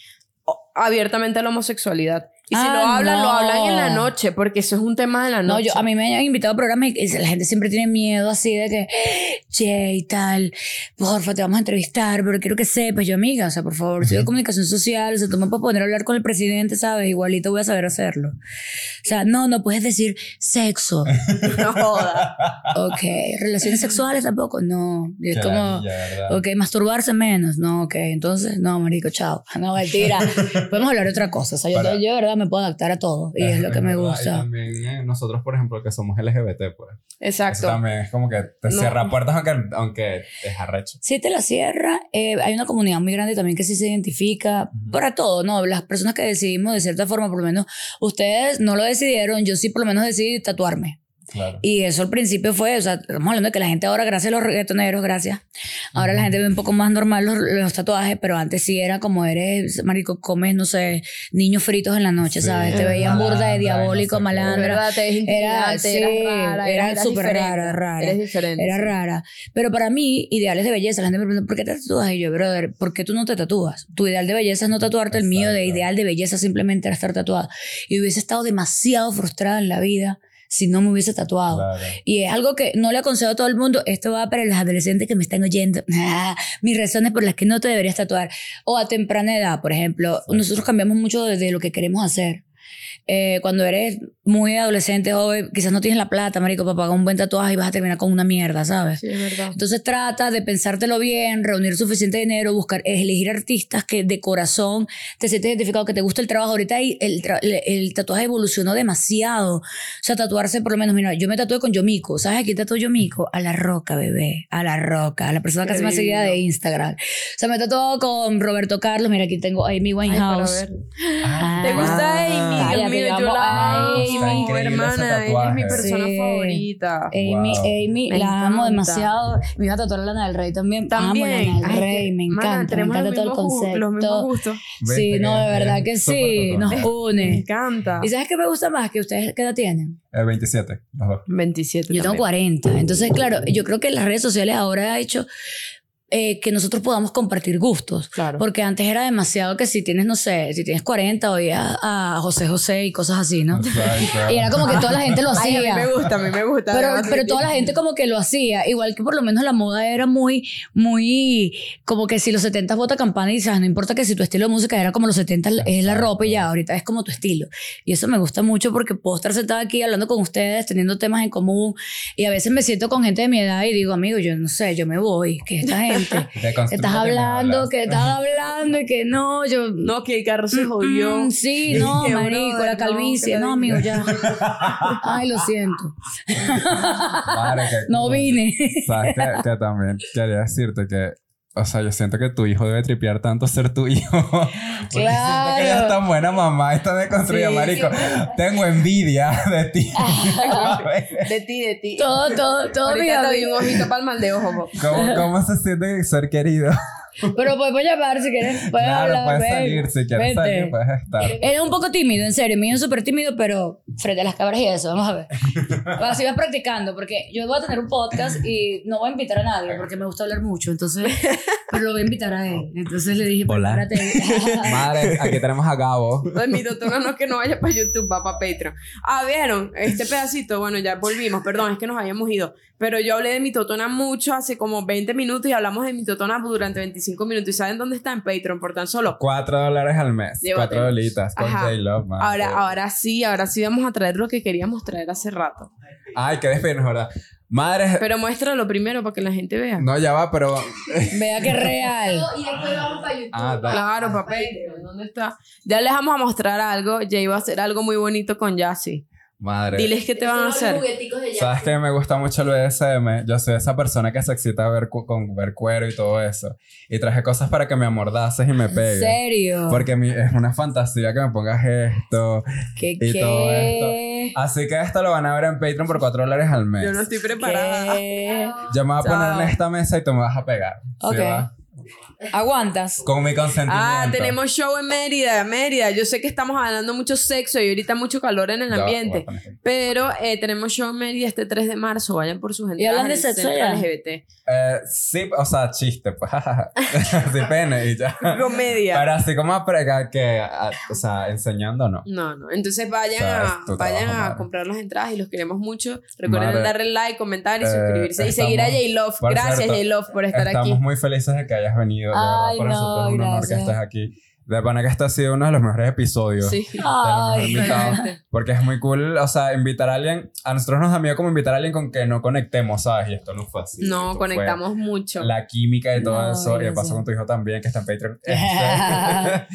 abiertamente de la homosexualidad. Y si Ah, lo hablan, lo no. hablan en la noche, porque eso es un tema de la No, noche. yo, a mí me han invitado a programas y la gente siempre tiene miedo así de que, che, y tal, porfa, te vamos a entrevistar, pero quiero que sepas, yo amiga, o sea, por favor, soy de comunicación social, o sea, tú me puedes poner a hablar con el presidente, ¿sabes? Igualito voy a saber hacerlo. O sea, no, no puedes decir sexo. [LAUGHS] no joda. Ok, relaciones sexuales tampoco, no. Y es como, ¿verdad? ok, masturbarse menos, no, ok, entonces, no, marico, chao. [LAUGHS] No, mentira. Podemos hablar de otra cosa, o sea, yo, Para- yo de verdad me puedo adaptar a todo y es lo que [LAUGHS] me verdad, y gusta. también eh, nosotros, por ejemplo, que somos LGBT, pues. Eso Exacto. también es como que te No. cierra puertas aunque, aunque es arrecho. Sí, te la cierra. Eh, hay una comunidad muy grande también que sí se identifica Ujú. para todo, ¿no? Las personas que decidimos de cierta forma, por lo menos ustedes no lo decidieron, yo sí por lo menos decidí tatuarme. Claro. Y eso al principio fue, o sea, estamos hablando de que la gente ahora, gracias a los reggaetoneros, gracias, ahora la gente ve un poco más normal los, los tatuajes, pero antes sí era como eres, marico, comes, no sé, niños fritos en la noche, Sí, ¿sabes? Te veían burda malandra de y no diabólico, sé malandra. te Era- sí, eras rara, era súper rara, rara. Eres diferente. Era rara. Pero para mí, ideales de belleza, la gente me pregunta, ¿por qué te tatúas? Y yo, brother, ¿por qué tú no te tatúas? Tu ideal de belleza es no tatuarte, el mío de Exacto. ideal de belleza simplemente era estar tatuada. Y hubiese estado demasiado frustrada en la vida si no me hubiese tatuado. Claro. Y es algo que no le aconsejo a todo el mundo. Esto va para los adolescentes que me están oyendo. Ah, [LAUGHS] mis razones por las que no te deberías tatuar. O a temprana edad, por ejemplo. Sí. Nosotros cambiamos mucho de, de lo que queremos hacer. Eh, cuando eres muy adolescente, joven, quizás no tienes la plata, marico, para pagar un buen tatuaje y vas a terminar con una mierda, ¿sabes? Sí, es verdad. Entonces trata de pensártelo bien, reunir suficiente dinero, buscar, elegir artistas que de corazón te sientes identificado, que te gusta el trabajo. Ahorita el, el, el tatuaje evolucionó demasiado. O sea, tatuarse por lo menos, mira, yo me tatué con Yomiko. ¿Sabes a quién tatuó Yomiko? A la roca, bebé. A la roca. A la persona que se me seguida de. Instagram. O sea, me tatuó con Roberto Carlos. Mira, aquí tengo a Amy Ay, para Winehouse. ver. Ah, ¿Te gusta Amy? cállate, Dios mío, yo la amo. Amy. Hermana, ella es mi persona Sí. favorita. Amy, Wow. Amy, Me la amo demasiado. Me iba a tatuar a Lana del Rey también. También. Amo Lana del Rey, me mana, encanta. Me tenemos encanta los todo el concepto. Los mismos gustos. Sí, no, de verdad que sí, nos tatuaje. Me une. encanta. ¿Y sabes qué me gusta más? Que ustedes, ¿qué edad tienen? Eh, 27, los dos. 27 Yo tengo también. 40. Entonces, claro, yo creo que las redes sociales ahora ha hecho eh, que nosotros podamos compartir gustos. Claro. Porque antes era demasiado que si tienes, no sé, si tienes 40 oías a José José y cosas así, ¿no? Exacto. [LAUGHS] Y era como que toda la gente lo [LAUGHS] Ay, a mí hacía. me gusta, a mí me gusta. Pero, pero toda la gente como que lo hacía. Igual que por lo menos la moda era muy, muy, como que si los 70 bota campana y dices, "Ah, no importa que si tu estilo de música era como los 70 es la ropa y ya, ahorita es como tu estilo. Y eso me gusta mucho porque puedo estar sentada aquí hablando con ustedes, teniendo temas en común. Y a veces me siento con gente de mi edad y digo, amigo, yo no sé, yo me voy, que esta gente. [LAUGHS] Te [LAUGHS] construye Estás hablando, que estás hablando y que no, yo... No, que el carro se jodió. Mm, sí, no, marico, la calvicie. No, amigo, ya. [LAUGHS] Ay, lo siento. Madre, que- No vine. [LAUGHS] Sabes que, que también quería decirte que, o sea, yo siento que tu hijo debe tripear tanto ser tu [LAUGHS] hijo. Porque siento que ella Claro. es tan buena mamá, está deconstruida, Sí, marico. Tengo envidia de ti. [LAUGHS] De ti, de ti. Todo, todo, todo mi Ahorita te doy un ojito para el mal de ojo. ¿Cómo, ¿Cómo se siente ser querido? Pero podemos llamar si quieres. Puedes claro, hablar, puedes ven. salir. Si quieres salir, puedes estar. Es un poco tímido, en serio. Mi hijo es súper tímido, pero frente a las cámaras y eso, vamos a ver. [LAUGHS] Así vas practicando, porque yo voy a tener un podcast y no voy a invitar a nadie, porque me gusta hablar mucho, entonces, pero lo voy a invitar a él. Entonces le dije, Hola. prepárate. [LAUGHS] Madre, aquí tenemos a Gabo. Pues mi doctora no es que no vaya para YouTube, va para Patreon. Ah, vieron, este pedacito, bueno, ya volvimos, perdón, es que nos habíamos ido. Pero yo hablé de mi totona mucho hace como 20 minutos y hablamos de mi totona durante 25 minutos. ¿Y saben dónde está? En Patreon, por tan solo. 4 dólares al mes. Llévatelo. 4 dolitas con man. Ahora, ahora sí, ahora sí vamos a traer lo que queríamos traer hace rato. Ay, qué despedirnos, ¿verdad? Madre. Pero muéstralo primero para que la gente vea. No, ya va, pero. Vea que es [LAUGHS] real. Y después vamos para YouTube. Ah, da- Claro, para Patreon, ¿dónde está? Ya les vamos a mostrar algo. Jay va a hacer algo muy bonito con Jassy. Madre. Diles qué te van a hacer. Sabes que me gusta mucho el BDSM. Yo soy esa persona que se excita ver con ver cuero y todo eso. Y traje cosas para que me amordaces y me ¿En pegues. serio? Porque mi- es una fantasía que me pongas esto. ¿Qué? y todo qué? Así que esto lo van a ver en Patreon por 4 dólares al mes. Yo no estoy preparada. ¿Qué? Yo me voy a poner en esta mesa y tú me vas a pegar. ¿sí Ok. va? ¿Aguantas? Con mi consentimiento. Ah, tenemos show en Mérida, Mérida. Yo sé que estamos hablando mucho sexo y ahorita mucho calor en el Ya a ambiente. pero eh, tenemos show en Mérida este 3 de marzo. Vayan por sus entradas. ¿Y hablan de sexo ya? LGBT. Eh, sí, o sea, chiste, pues. [LAUGHS] sí, pene y ya. Comedia. Pero así como a pregar que, a- o sea, enseñando no. No, no. Entonces vayan, Sabes, a, tu vayan trabajo, a comprar las entradas y los queremos mucho. Recuerden Madre. darle like, comentar y Eh, suscribirse. Y seguir a estamos- J-Love. Gracias, J-Love, por estar Estamos aquí. muy felices de que hayas venido. De verdad. Ay, Para no, nosotros es un honor que gracias. estés aquí. De pana que este ha sido uno de los mejores episodios. Sí. Ay. Porque es muy cool, o sea, invitar a alguien. A nosotros nos da miedo como invitar a alguien con que no conectemos, ¿sabes? Y esto no fue así. No, conectamos mucho. La química y todo No, eso. Y gracias. paso con tu hijo también, que está en Patreon. Este,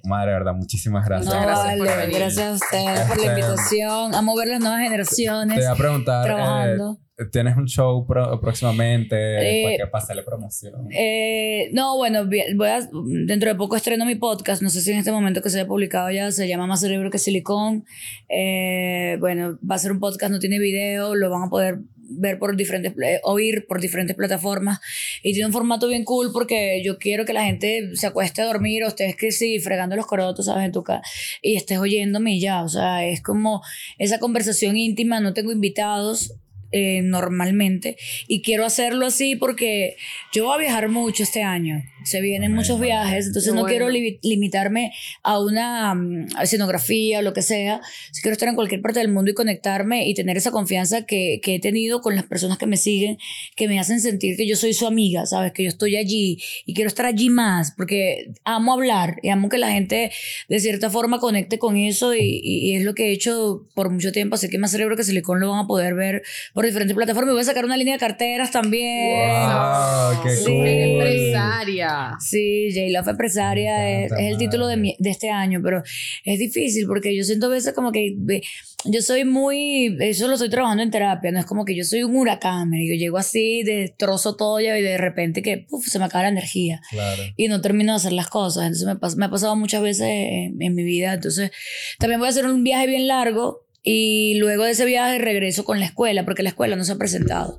[LAUGHS] [LAUGHS] Madre, verdad, muchísimas gracias. No, gracias por vale, venir. gracias a ustedes por la Este, invitación. A mover las nuevas Te generaciones. voy a preguntar, trabajando. eh, ¿tienes un show pro- próximamente? Eh, para que pasarle promoción. Eh, no, bueno, voy a, dentro de poco estreno mi podcast. No sé si en este momento que se haya publicado ya se llama Más Cerebro que Silicón. Eh, bueno, va a ser un podcast, no tiene video, lo van a poder ver por diferentes, eh, oír por diferentes plataformas. Y tiene un formato bien cool porque yo quiero que la gente se acueste a dormir o estés que sí, fregando los corotos, ¿sabes? En tu casa y estés oyéndome y ya. O sea, es como esa conversación íntima, no tengo invitados. Eh, normalmente. Y quiero hacerlo así porque yo voy a viajar mucho este año se vienen Bueno, muchos viajes entonces Qué no bueno. quiero li- limitarme a una mm, escenografía o lo que sea si quiero estar en cualquier parte del mundo y conectarme y tener esa confianza que, que he tenido con las personas que me siguen que me hacen sentir que yo soy su amiga sabes que yo estoy allí y quiero estar allí más porque amo hablar y amo que la gente de cierta forma conecte con eso y, y- y es lo que he hecho por mucho tiempo así que más cerebro que silicón lo van a poder ver por diferentes plataformas y voy a sacar una línea de carteras también Wow, qué Sí. cool. Empresaria. Sí, J Love Empresaria es, es el título de, mi- de este año, pero es difícil porque yo siento a veces como que yo soy muy, eso lo estoy trabajando en terapia, no es como que yo soy un huracán, y yo llego así, destrozo todo y de repente que puf, se me acaba la energía Claro. y no termino de hacer las cosas. Entonces me, pas- me ha pasado muchas veces en, en mi vida. Entonces también voy a hacer un viaje bien largo Y luego de ese viaje regreso con la escuela, porque la escuela no se ha presentado.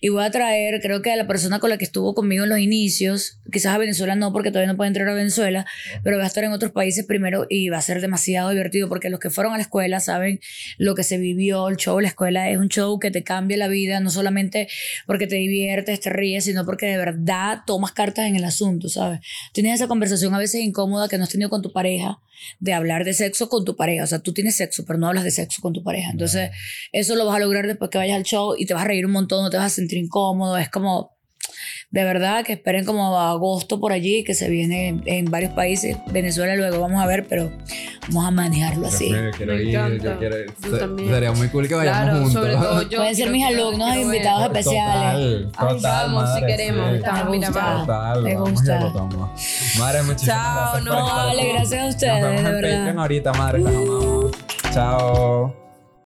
Y voy a traer, creo que a la persona con la que estuvo conmigo en los inicios, quizás a Venezuela no, porque todavía no puede entrar a Venezuela, pero va a estar en otros países primero y va a ser demasiado divertido, porque los que fueron a la escuela saben lo que se vivió, el show, la escuela es un show que te cambia la vida, no solamente porque te diviertes, te ríes, sino porque de verdad tomas cartas en el asunto, ¿sabes? Tienes esa conversación a veces incómoda que no has tenido con tu pareja, de hablar de sexo con tu pareja, o sea, tú tienes sexo, pero no hablas de sexo con tu pareja. Entonces, eso lo vas a lograr después que vayas al show y te vas a reír un montón, no te vas a sentir incómodo, es como de verdad que esperen como a agosto por allí, que se viene en, en varios países. Venezuela luego vamos a ver, pero vamos a manejarlo así. Yo quiero Me ir, yo encanta. quiero ir. Yo también. Sería muy cool que vayamos Claro, juntos. sobre todo [LAUGHS] yo. Pueden ser quiero- mis quiero- alumnos quiero invitados ver. especiales. Total, Ay, vamos, si madre, queremos, sí. estamos, Me gusta. Total, Me gusta. Madre, muchísimas Chao, gracias por no, vale, gracias a ustedes, Nos vemos de en verdad. Patreon ahorita, madre, las amamos. Chao.